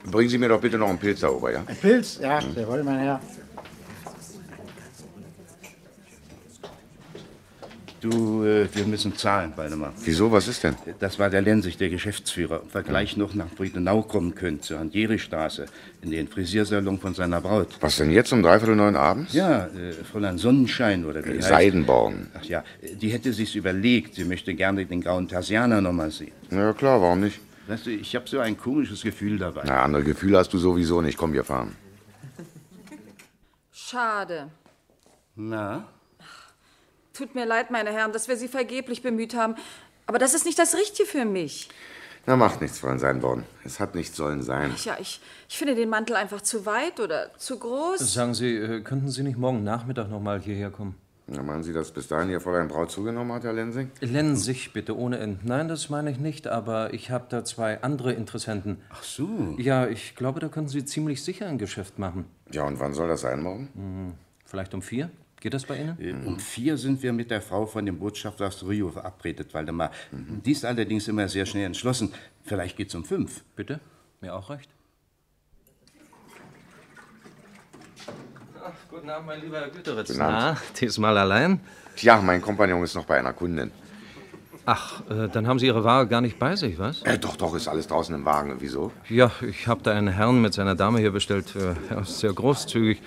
Bringen Sie mir doch bitte noch einen Pilz da ober, ja? Ein Pilz? Ja, jawohl, mein Herr. Du, äh, wir müssen zahlen, Waldemar. Wieso, was ist denn? Das war der Lensig, der Geschäftsführer. Ob wir gleich noch nach Briedenau kommen können, zur Handieri-Straße, in den Frisiersalon von seiner Braut. Was denn jetzt um dreiviertel neun abends? Ja, äh, Fräulein Sonnenschein oder wie Äh, heißt- Seidenborn. Ach ja, die hätte sich's überlegt. Sie möchte gerne den grauen Tarsianer noch mal sehen. Ja, klar, warum nicht? Weißt du, ich habe so ein komisches Gefühl dabei. Na, andere Gefühle hast du sowieso nicht. Komm, wir fahren. Schade. Na? Tut mir leid, meine Herren, dass wir Sie vergeblich bemüht haben. Aber das ist nicht das Richtige für mich. Na, macht nichts, Fräulein Seidenborn. Es hat nicht sollen sein. Tja, ich, ich finde den Mantel einfach zu weit oder zu groß. Sagen Sie, äh, könnten Sie nicht morgen Nachmittag noch mal hierher kommen? Na, meinen Sie, dass bis dahin Ihr Fräulein Braut zugenommen hat, Herr Lensing? Lensig, bitte, ohne End. Nein, das meine ich nicht, aber ich habe da zwei andere Interessenten. Ach so. Ja, ich glaube, da können Sie ziemlich sicher ein Geschäft machen. Ja, und wann soll das sein morgen? Hm, vielleicht um vier? Geht das bei Ihnen? Äh, um vier sind wir mit der Frau von dem Botschafter aus Rio verabredet, Waldemar. Mhm. Die ist allerdings immer sehr schnell entschlossen. Vielleicht geht's um fünf. Bitte? Mir auch recht. Ach, guten Abend, mein lieber Herr Güteritz. Guten Abend. Na, diesmal allein? Tja, mein Kompagnon ist noch bei einer Kundin. Ach, äh, dann haben Sie Ihre Ware gar nicht bei sich, was? Äh, doch, doch, ist alles draußen im Wagen. Wieso? Ja, ich habe da einen Herrn mit seiner Dame hier bestellt. Äh, er ist sehr großzügig.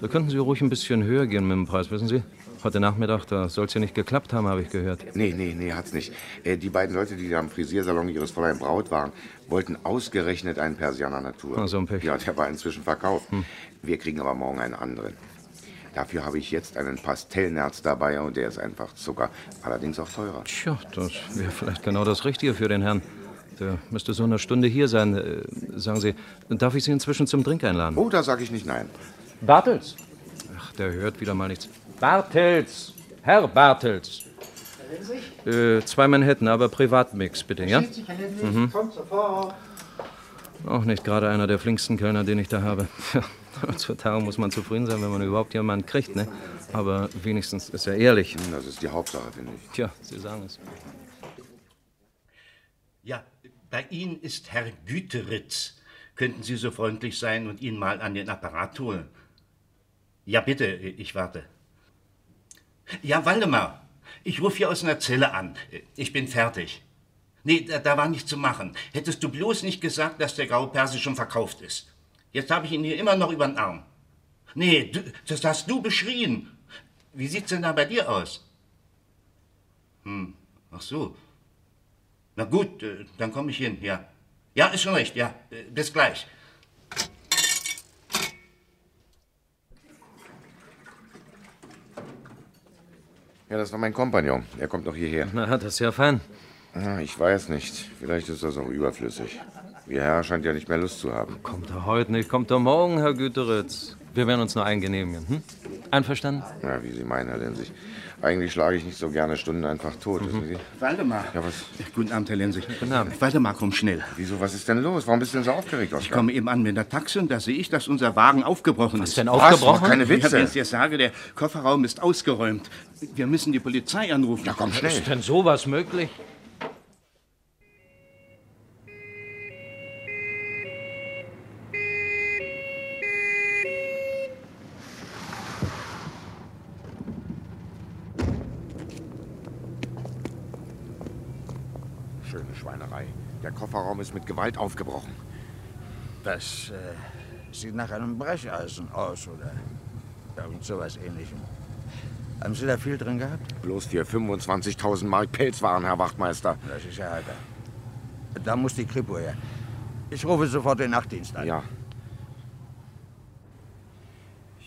Da könnten Sie ruhig ein bisschen höher gehen mit dem Preis, wissen Sie? Heute Nachmittag, da soll es ja nicht geklappt haben, habe ich gehört. Nee, nee, nee, hat's nicht. Äh, die beiden Leute, die da am Frisiersalon ihres Fräulein Braut waren, wollten ausgerechnet einen Persianer Natur. Ah, so ein Pech. Ja, der war inzwischen verkauft. Hm. Wir kriegen aber morgen einen anderen. Dafür habe ich jetzt einen Pastellnerz dabei und der ist einfach Zucker. Allerdings auch teurer. Tja, das wäre vielleicht genau das Richtige für den Herrn. Der müsste so eine Stunde hier sein. Äh, sagen Sie, darf ich Sie inzwischen zum Drink einladen? Oh, da sage ich nicht nein. Bartels. Ach, der hört wieder mal nichts. Bartels. Herr Bartels. Äh, zwei Manhattan, aber Privatmix, bitte, ja? Mhm. Kommt sofort. Auch nicht gerade einer der flinksten Kölner, den ich da habe. Heutzutage muss man zufrieden sein, wenn man überhaupt jemanden kriegt, ne? Aber wenigstens ist er ehrlich. Hm, Das ist die Hauptsache, finde ich. Tja, Sie sagen es. Ja, bei Ihnen ist Herr Güteritz. Könnten Sie so freundlich sein und ihn mal an den Apparat holen? Ja, bitte, ich warte. Ja, Waldemar, ich rufe hier aus einer Zelle an. Ich bin fertig. Nee, da, da war nichts zu machen. Hättest du bloß nicht gesagt, dass der graue Perse schon verkauft ist. Jetzt habe ich ihn hier immer noch über den Arm. Nee, du, das hast du beschrien. Wie sieht's denn da bei dir aus? Hm, ach so. Na gut, äh, dann komme ich hin, ja. Ja, ist schon recht, ja. Äh, Bis gleich. Ja, das war mein Kompagnon. Er kommt noch hierher. Na, das ist ja fein. Ah, ich weiß nicht. Vielleicht ist das auch überflüssig. Ihr Herr scheint ja nicht mehr Lust zu haben. Kommt er heute nicht, kommt er morgen, Herr Güteritz. Wir werden uns nur eingenehmigen. Hm? Einverstanden? Ja, wie Sie meinen, Herr Lensig. Eigentlich schlage ich nicht so gerne Stunden einfach tot, wissen Sie? Waldemar. Ja, was? Guten Abend, Herr Lensig. Guten Abend. Waldemar, komm schnell. Wieso, was ist denn los? Warum bist du denn so aufgeregt, Oskar? Ich komme eben an mit der Taxe und da sehe ich, dass unser Wagen aufgebrochen Was ist. denn aufgebrochen? Was? Keine Witze. Ja, wenn ich dir sage, der Kofferraum ist ausgeräumt. Wir müssen die Polizei anrufen. Ja, komm schnell. Ist denn sowas möglich? Schöne Schweinerei. Der Kofferraum ist mit Gewalt aufgebrochen. Das äh, sieht nach einem Brecheisen aus oder irgend sowas ähnlichem. Haben Sie da viel drin gehabt? Bloß für 25.000 Mark Pelzwaren, Herr Wachtmeister. Das ist ja heiter. Da muss die Kripo her. Ich rufe sofort den Nachtdienst an. Ja.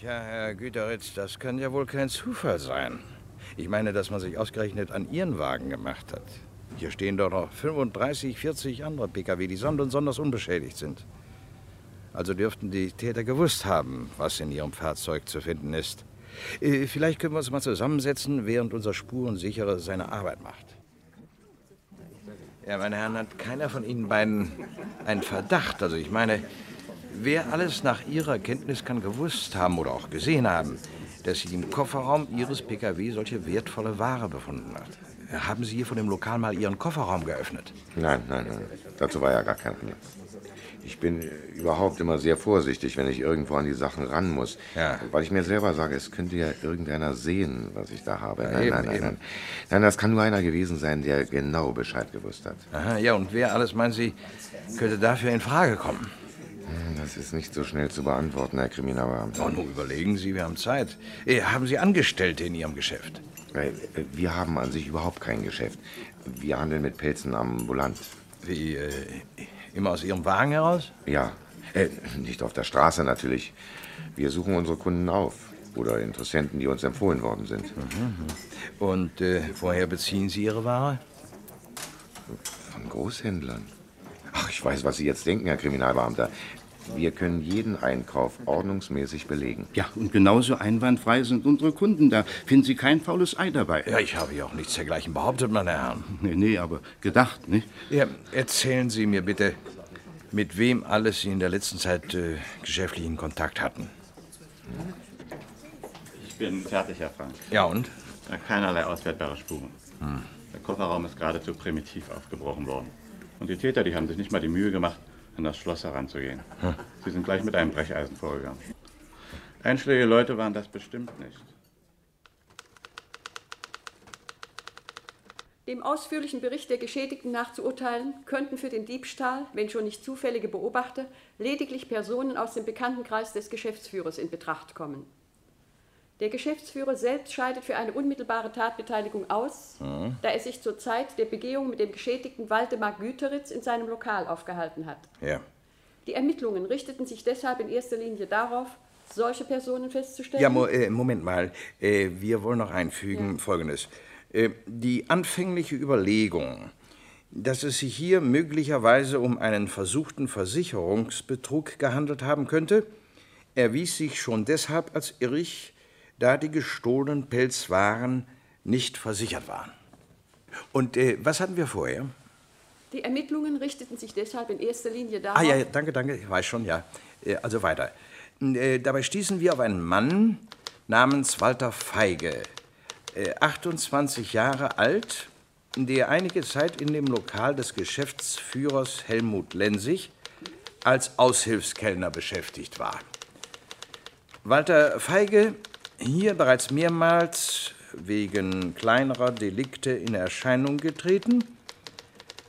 Ja, Herr Güteritz, das kann ja wohl kein Zufall sein. Ich meine, dass man sich ausgerechnet an Ihren Wagen gemacht hat. Hier stehen doch noch 35, 40 andere Pkw, die sond- und sonders unbeschädigt sind. Also dürften die Täter gewusst haben, was in ihrem Fahrzeug zu finden ist. Äh, Vielleicht können wir uns mal zusammensetzen, während unser Spurensicherer seine Arbeit macht. Ja, meine Herren, hat keiner von Ihnen beiden einen Verdacht? Also ich meine, wer alles nach Ihrer Kenntnis kann gewusst haben oder auch gesehen haben, dass Sie im Kofferraum Ihres Pkw solche wertvolle Ware befunden hat? Haben Sie hier von dem Lokal mal Ihren Kofferraum geöffnet? Nein, nein, nein. Dazu war ja gar kein Anlass. Ich bin äh, überhaupt immer sehr vorsichtig, wenn ich irgendwo an die Sachen ran muss. Ja. Weil ich mir selber sage, es könnte ja irgendeiner sehen, was ich da habe. Ja, nein, eben, nein, nein, eben. nein. Nein, das kann nur einer gewesen sein, der genau Bescheid gewusst hat. Aha, ja, und wer alles, meinen Sie, könnte dafür in Frage kommen? Hm, Das ist nicht so schnell zu beantworten, Herr Kriminalbeamter. Oh, nun überlegen Sie, wir haben Zeit. Äh, haben Sie Angestellte in Ihrem Geschäft? Äh, Wir haben an sich überhaupt kein Geschäft. Wir handeln mit Pelzen ambulant. Wie, äh, immer aus Ihrem Wagen heraus? Ja, äh, nicht auf der Straße natürlich. Wir suchen unsere Kunden auf. Oder Interessenten, die uns empfohlen worden sind. Und äh, woher beziehen Sie Ihre Ware? Von Großhändlern. Ach, ich weiß, was Sie jetzt denken, Herr Kriminalbeamter. Wir können jeden Einkauf ordnungsmäßig belegen. Ja, und genauso einwandfrei sind unsere Kunden. Da finden Sie kein faules Ei dabei. Ja, ich habe ja auch nichts dergleichen behauptet, meine Herren. Nee, nee, aber gedacht, nicht? Ja, erzählen Sie mir bitte, mit wem alles Sie in der letzten Zeit äh, geschäftlichen Kontakt hatten. Ich bin fertig, Herr Frank. Ja, und? Keinerlei auswertbare Spuren. Hm. Der Kofferraum ist geradezu primitiv aufgebrochen worden. Und die Täter, die haben sich nicht mal die Mühe gemacht, an das Schloss heranzugehen. Hm. Sie sind gleich mit einem Brecheisen vorgegangen. Einschlägige Leute waren das bestimmt nicht. Dem ausführlichen Bericht der Geschädigten nach zu urteilen, könnten für den Diebstahl, wenn schon nicht zufällige Beobachter, lediglich Personen aus dem Bekanntenkreis des Geschäftsführers in Betracht kommen. Der Geschäftsführer selbst scheidet für eine unmittelbare Tatbeteiligung aus, Hm. da er sich zur Zeit der Begehung mit dem Geschädigten Waldemar Güteritz in seinem Lokal aufgehalten hat. Ja. Die Ermittlungen richteten sich deshalb in erster Linie darauf, solche Personen festzustellen. Ja, mo äh, Moment mal. Äh, wir wollen noch einfügen Folgendes. Äh, die anfängliche Überlegung, dass es sich hier möglicherweise um einen versuchten Versicherungsbetrug gehandelt haben könnte, erwies sich schon deshalb als irrig, da die gestohlenen Pelzwaren nicht versichert waren. Und äh, was hatten wir vorher? Die Ermittlungen richteten sich deshalb in erster Linie darauf. Ah ja, danke, danke, ich weiß schon, ja. Äh, Also weiter. Äh, Dabei stießen wir auf einen Mann namens Walter Feige, äh, 28 Jahre alt, der einige Zeit in dem Lokal des Geschäftsführers Helmut Lensig als Aushilfskellner beschäftigt war. Walter Feige, hier bereits mehrmals wegen kleinerer Delikte in Erscheinung getreten,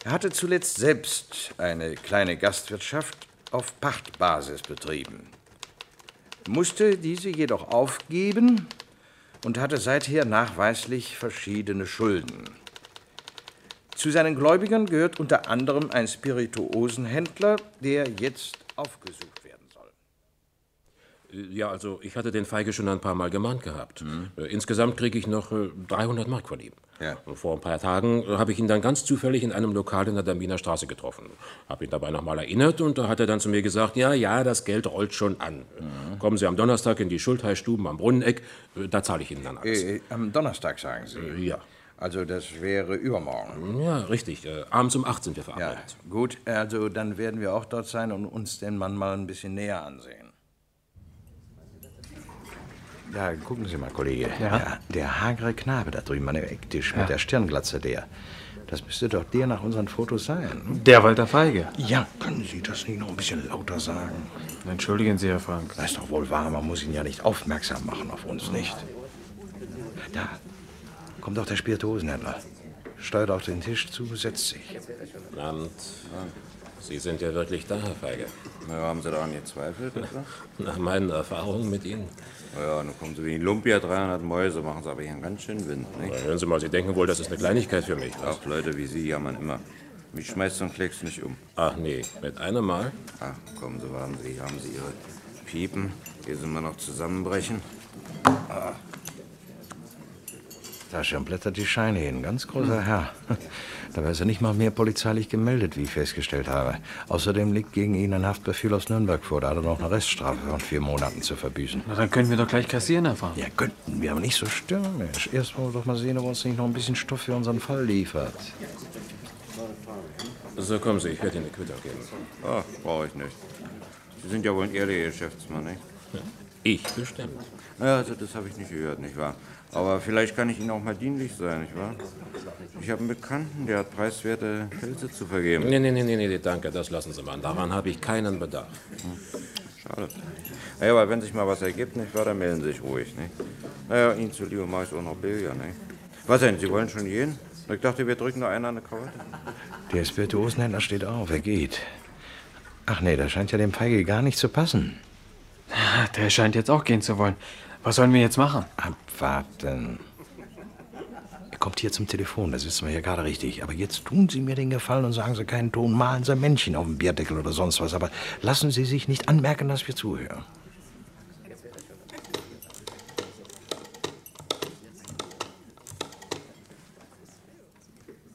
er hatte zuletzt selbst eine kleine Gastwirtschaft auf Pachtbasis betrieben, musste diese jedoch aufgeben und hatte seither nachweislich verschiedene Schulden. Zu seinen Gläubigern gehört unter anderem ein Spirituosenhändler, der jetzt aufgesucht. Ja, also ich hatte den Feige schon ein paar Mal gemahnt gehabt. Äh, Insgesamt kriege ich noch äh, 300 Mark von ihm. Ja. Vor ein paar Tagen äh, habe ich ihn dann ganz zufällig in einem Lokal in der Daminer Straße getroffen. Habe ihn dabei nochmal erinnert und da hat er dann zu mir gesagt, ja, ja, das Geld rollt schon an. Kommen Sie am Donnerstag in die Schultheißstuben am Brunneneck, äh, da zahle ich Ihnen dann alles. Äh, am Donnerstag, sagen Sie? ja. Also das wäre übermorgen. Ja, richtig. Äh, abends um 8 sind wir verabredet. Gut, also dann werden wir auch dort sein und uns den Mann mal ein bisschen näher ansehen. Ja, gucken Sie mal, Kollege. Ja? Der, der hagere Knabe da drüben an dem Ecktisch Ja. mit der Stirnglatze, der. Das müsste doch der nach unseren Fotos sein. Der Walter Feige. Ja, können Sie das nicht noch ein bisschen lauter sagen? Entschuldigen Sie, Herr Frank. Das ist doch wohl wahr, man muss ihn ja nicht aufmerksam machen auf uns, nicht? Da kommt auch der Spirituosenhändler. Steuert auf den Tisch zu, setzt sich. Guten Abend. Sie sind ja wirklich da, Herr Feige. Na, haben Sie daran gezweifelt? Nach meinen Erfahrungen mit Ihnen. Na ja, nun kommen Sie wie in Lumpia 300 Mäuse, machen Sie aber hier einen ganz schönen Wind, nicht? Na, hören Sie mal, Sie denken wohl, das ist eine Kleinigkeit für mich. Ach, Leute wie Sie jammern immer. Mich schmeißt so ein Klecks nicht um. Ach nee, mit einem Mal? Ach, kommen Sie, warten Sie, hier haben Sie Ihre Piepen. Hier sind wir noch zusammenbrechen. Ah, Da schon blättert die Scheine hin. Ganz großer Herr. Dabei ist er nicht mal mehr polizeilich gemeldet, wie ich festgestellt habe. Außerdem liegt gegen ihn ein Haftbefehl aus Nürnberg vor. Da hat er noch eine Reststrafe von vier Monaten zu verbüßen. Na, dann können wir doch gleich kassieren, Herr Frank. Ja, könnten wir, aber nicht so stürmisch. Erst wollen wir doch mal sehen, ob er uns nicht noch ein bisschen Stoff für unseren Fall liefert. So, kommen Sie, ich werde Ihnen eine Quittung geben. Ach, brauche ich nicht. Sie sind ja wohl ein ehrlicher Geschäftsmann, nicht? Ich bestimmt. Ja, also das habe ich nicht gehört, nicht wahr? Aber vielleicht kann ich Ihnen auch mal dienlich sein, nicht wahr? Ich habe einen Bekannten, der hat preiswerte Pilze zu vergeben. Nee, nee, nee, nee, nee, danke, das lassen Sie mal. Daran habe ich keinen Bedarf. Schade. Naja, aber wenn sich mal was ergibt, nicht wahr, dann melden Sie sich ruhig, nicht? Naja, Ihnen zuliebe mache ich auch noch Billard, nicht? Was denn, Sie wollen schon gehen? Ich dachte, wir drücken noch einer eine Krawatte. Der Spirituosenhändler steht auf, er geht. Ach nee, das scheint ja dem Feige gar nicht zu passen. Der scheint jetzt auch gehen zu wollen. Was sollen wir jetzt machen? Abwarten. Er kommt hier zum Telefon, das wissen wir ja gerade richtig. Aber jetzt tun Sie mir den Gefallen und sagen Sie keinen Ton, malen Sie ein Männchen auf dem Bierdeckel oder sonst was. Aber lassen Sie sich nicht anmerken, dass wir zuhören.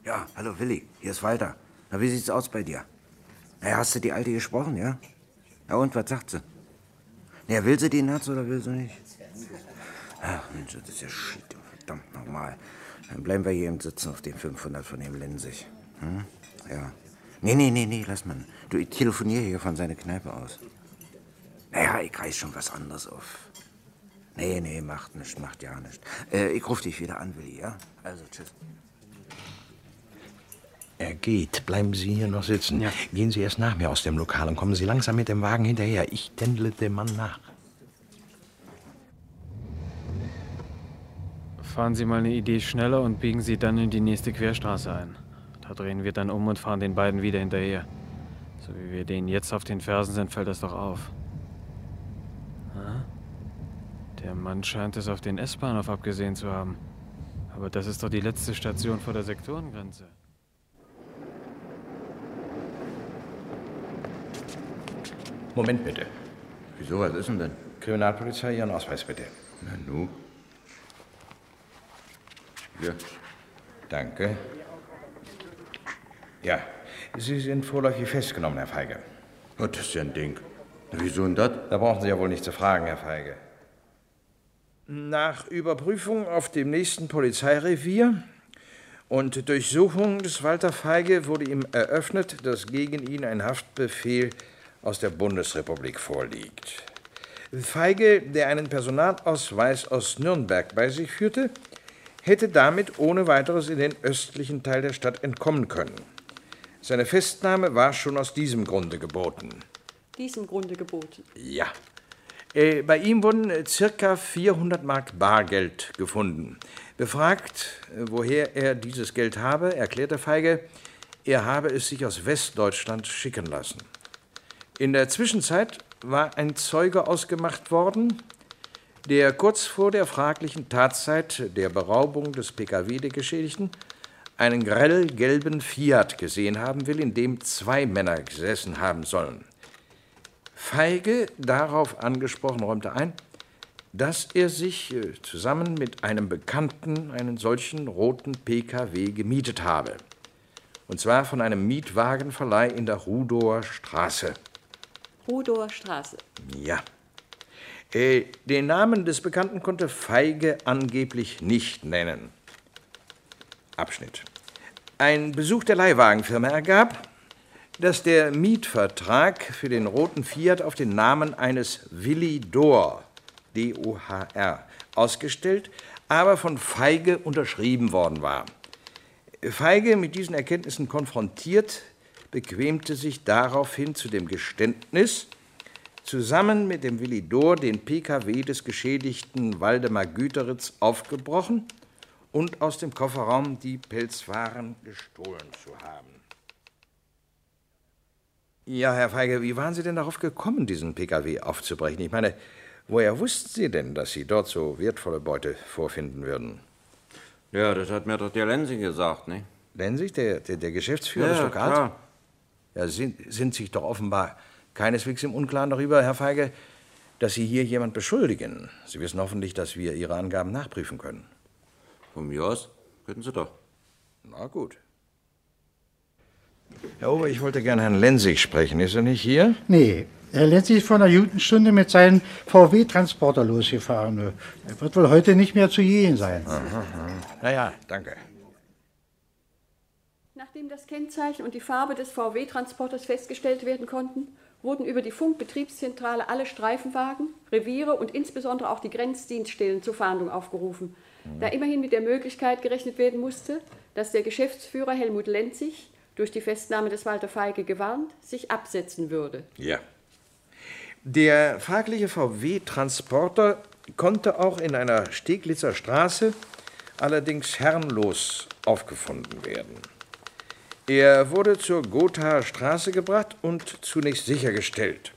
Ja, hallo Willi, hier ist Walter. Na, wie sieht's aus bei dir? Na ja, hast du die Alte gesprochen, ja? Na und, was sagt sie? Na ja, will sie die Natz oder will sie nicht? Ach Mensch, das ist ja shit, verdammt nochmal. Dann bleiben wir hier eben sitzen auf den 500 von dem Lensig. Hm? Ja. Nee, nee, nee, nee, lass mal. Du, ich telefoniere hier von seiner Kneipe aus. Naja, ich reiß schon was anderes auf. Nee, nee, macht nichts, macht ja nichts. Äh, ich ruf dich wieder an, Willi, ja? Also, tschüss. Er geht. Bleiben Sie hier noch sitzen. Gehen Sie erst nach mir aus dem Lokal und kommen Sie langsam mit dem Wagen hinterher. Ich tändle dem Mann nach. Fahren Sie mal eine Idee schneller und biegen Sie dann in die nächste Querstraße ein. Da drehen wir dann um und fahren den beiden wieder hinterher. So wie wir denen jetzt auf den Fersen sind, fällt das doch auf. Der Mann scheint es auf den S-Bahnhof abgesehen zu haben. Aber das ist doch die letzte Station vor der Sektorengrenze. Moment bitte. Wieso, was ist denn denn? Kriminalpolizei, Ihren Ausweis bitte. Na nu. Hier. Danke. Ja, Sie sind vorläufig festgenommen, Herr Feige. Oh, das ist ja ein Ding. Wieso denn das? Da brauchen Sie ja wohl nicht zu fragen, Herr Feige. Nach Überprüfung auf dem nächsten Polizeirevier und Durchsuchung des Walter Feige wurde ihm eröffnet, dass gegen ihn ein Haftbefehl aus der Bundesrepublik vorliegt. Feige, der einen Personalausweis aus Nürnberg bei sich führte, hätte damit ohne weiteres in den östlichen Teil der Stadt entkommen können. Seine Festnahme war schon aus diesem Grunde geboten. Diesem Grunde geboten. Ja. Äh, bei ihm wurden äh, circa 400 Mark Bargeld gefunden. Befragt, äh, woher er dieses Geld habe, erklärte Feige, er habe es sich aus Westdeutschland schicken lassen. In der Zwischenzeit war ein Zeuge ausgemacht worden, der kurz vor der fraglichen Tatzeit der Beraubung des Pkw der Geschädigten einen grell gelben Fiat gesehen haben will, in dem zwei Männer gesessen haben sollen. Feige, darauf angesprochen, räumte ein, dass er sich äh, zusammen mit einem Bekannten einen solchen roten Pkw gemietet habe. Und zwar von einem Mietwagenverleih in der Rudower Straße. Rudower Straße. Ja. Äh, den Namen des Bekannten konnte Feige angeblich nicht nennen. Abschnitt. Ein Besuch der Leihwagenfirma ergab, dass der Mietvertrag für den roten Fiat auf den Namen eines Willi Dohr, D-O-H-R, ausgestellt, aber von Feige unterschrieben worden war. Feige, mit diesen Erkenntnissen konfrontiert, bequemte sich daraufhin zu dem Geständnis, zusammen mit dem Willi Dohr den Pkw des geschädigten Waldemar Güteritz aufgebrochen und aus dem Kofferraum die Pelzwaren gestohlen zu haben. Ja, Herr Feige, wie waren Sie denn darauf gekommen, diesen Pkw aufzubrechen? Ich meine, woher wussten Sie denn, dass Sie dort so wertvolle Beute vorfinden würden? Ja, das hat mir doch der Lensing gesagt, ne? Lensing, der, der, der Geschäftsführer Ja, des Lokals? klar. Ja, sind, sind sich doch offenbar keineswegs im Unklaren darüber, Herr Feige, dass Sie hier jemand beschuldigen. Sie wissen hoffentlich, dass wir Ihre Angaben nachprüfen können. Von mir aus könnten Sie doch. Na gut. Herr Ober, ich wollte gerne Herrn Lensig sprechen. Ist er nicht hier? Nee, er lässt sich vor einer guten Stunde mit seinem VW-Transporter losgefahren. Er wird wohl heute nicht mehr zu sehen sein. Na ja, danke. Nachdem das Kennzeichen und die Farbe des VW-Transporters festgestellt werden konnten, wurden über die Funkbetriebszentrale alle Streifenwagen, Reviere und insbesondere auch die Grenzdienststellen zur Fahndung aufgerufen, da immerhin mit der Möglichkeit gerechnet werden musste, dass der Geschäftsführer Helmut Lenzig, durch die Festnahme des Walter Feige gewarnt, sich absetzen würde. Ja. Der fragliche VW-Transporter konnte auch in einer Steglitzer Straße allerdings herrenlos aufgefunden werden. Er wurde zur Gothaer Straße gebracht und zunächst sichergestellt.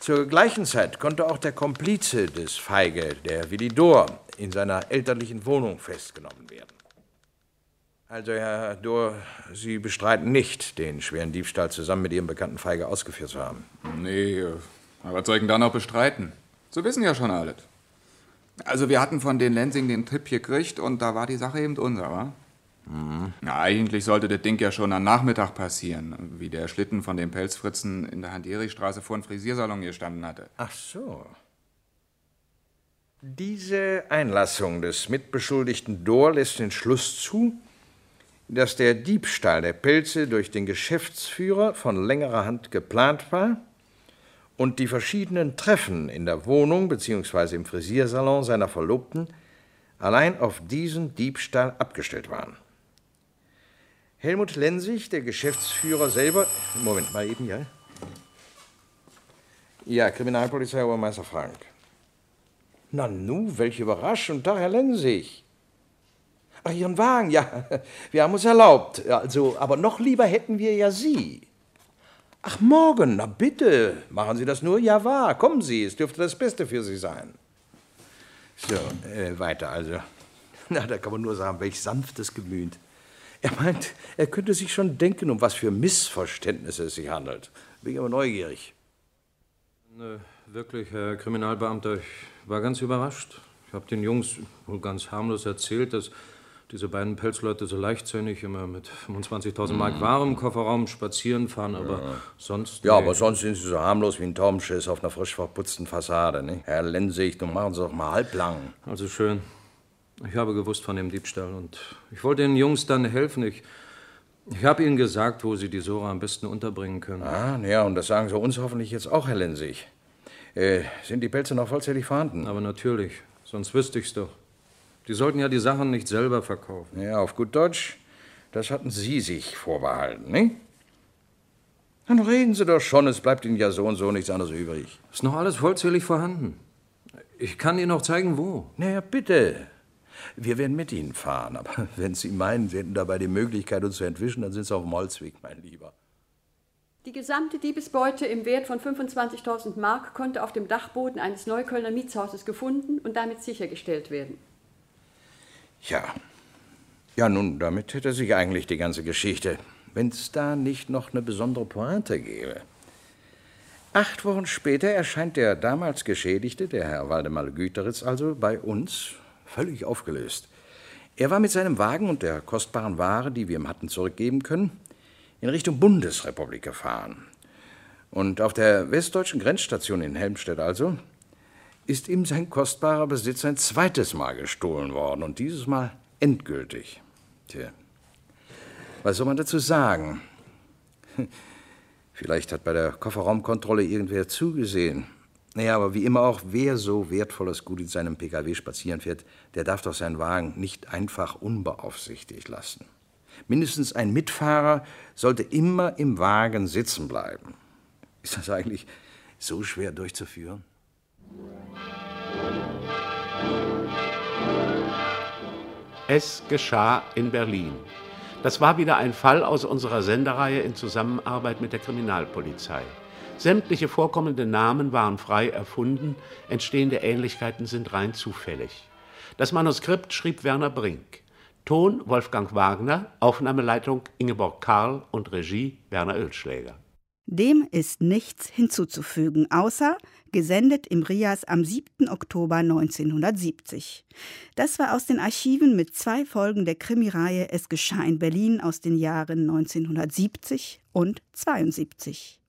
Zur gleichen Zeit konnte auch der Komplize des Feige, der Willi Dohr, in seiner elterlichen Wohnung festgenommen werden. Also, Herr Dohr, Sie bestreiten nicht, den schweren Diebstahl zusammen mit Ihrem bekannten Feige ausgeführt zu haben. Nee, aber was soll ich denn da noch bestreiten? Sie wissen ja schon alles. Also, wir hatten von den Lensing den Tipp gekriegt und da war die Sache eben unser, wa? Mhm. Na, eigentlich sollte das Ding ja schon am Nachmittag passieren, wie der Schlitten von den Pelzfritzen in der Hand-Erich-Straße vor dem Frisiersalon gestanden hatte. Ach so. Diese Einlassung des Mitbeschuldigten Dohr lässt den Schluss zu, dass der Diebstahl der Pelze durch den Geschäftsführer von längerer Hand geplant war und die verschiedenen Treffen in der Wohnung bzw. im Frisiersalon seiner Verlobten allein auf diesen Diebstahl abgestellt waren. Helmut Lensig, der Geschäftsführer selber. Moment mal eben, ja? Ja, Kriminalpolizei Obermeister Frank. Na nu, welche Überraschung. Da, Herr Lensig. Ach, Ihren Wagen, ja. Wir haben uns erlaubt. Also, aber noch lieber hätten wir ja Sie. Ach, morgen, na bitte. Machen Sie das nur? Ja, wahr. Kommen Sie, es dürfte das Beste für Sie sein. So, äh, weiter also. Na, da kann man nur sagen, welch sanftes Gemüt. Er meint, er könnte sich schon denken, um was für Missverständnisse es sich handelt. Bin ich aber neugierig. Ne, wirklich, Herr Kriminalbeamter, ich war ganz überrascht. Ich habe den Jungs wohl ganz harmlos erzählt, dass diese beiden Pelzleute so leichtsinnig immer mit 25.000 Mark Ware im Kofferraum spazieren fahren, aber Ja. sonst. Ja, nee. aber sonst sind Sie so harmlos wie ein Taubenschiss auf einer frisch verputzten Fassade. Ne? Herr Lensig, nun machen Sie doch mal halblang. Also schön. Ich habe gewusst von dem Diebstahl und ich wollte den Jungs dann helfen. Ich, ich habe ihnen gesagt, wo sie die Sora am besten unterbringen können. Ah, ja, und das sagen Sie uns hoffentlich jetzt auch, Herr Lensig. Äh, sind die Pelze noch vollzählig vorhanden? Aber natürlich, sonst wüsste ich's doch. Die sollten ja die Sachen nicht selber verkaufen. Ja, auf gut Deutsch, das hatten Sie sich vorbehalten, ne? Dann reden Sie doch schon, es bleibt Ihnen ja so und so nichts anderes übrig. Ist noch alles vollzählig vorhanden. Ich kann Ihnen auch zeigen, wo. Na ja, bitte. Wir werden mit Ihnen fahren, aber wenn Sie meinen, Sie hätten dabei die Möglichkeit, uns zu entwischen, dann sind Sie auf dem Holzweg, mein Lieber. Die gesamte Diebesbeute im Wert von 25.000 Mark konnte auf dem Dachboden eines Neuköllner Mietshauses gefunden und damit sichergestellt werden. Ja. Ja, nun, damit hätte sich eigentlich die ganze Geschichte, wenn es da nicht noch eine besondere Pointe gäbe. Acht Wochen später erscheint der damals Geschädigte, der Herr Waldemar Güteritz, also bei uns, völlig aufgelöst. Er war mit seinem Wagen und der kostbaren Ware, die wir ihm hatten zurückgeben können, in Richtung Bundesrepublik gefahren. Und auf der westdeutschen Grenzstation in Helmstedt also ist ihm sein kostbarer Besitz ein zweites Mal gestohlen worden und dieses Mal endgültig. Tja, was soll man dazu sagen? Vielleicht hat bei der Kofferraumkontrolle irgendwer zugesehen. Naja, aber wie immer auch, wer so wertvolles Gut in seinem Pkw spazieren fährt, der darf doch seinen Wagen nicht einfach unbeaufsichtigt lassen. Mindestens ein Mitfahrer sollte immer im Wagen sitzen bleiben. Ist das eigentlich so schwer durchzuführen? Es geschah in Berlin. Das war wieder ein Fall aus unserer Sendereihe in Zusammenarbeit mit der Kriminalpolizei. Sämtliche vorkommende Namen waren frei erfunden, entstehende Ähnlichkeiten sind rein zufällig. Das Manuskript schrieb Werner Brink. Ton Wolfgang Wagner, Aufnahmeleitung Ingeborg Karl und Regie Werner Oelschläger. Dem ist nichts hinzuzufügen, außer gesendet im Rias am 7. Oktober 1970. Das war aus den Archiven mit zwei Folgen der Krimireihe Es geschah in Berlin aus den Jahren 1970 und 72.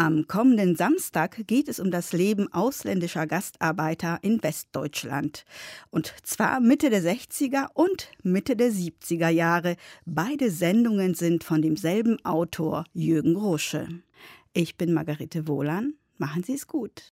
Am kommenden Samstag geht es um das Leben ausländischer Gastarbeiter in Westdeutschland. Und zwar Mitte der 60er und Mitte der 70er Jahre. Beide Sendungen sind von demselben Autor Jürgen Rusche. Ich bin Margarete Wohlan. Machen Sie es gut.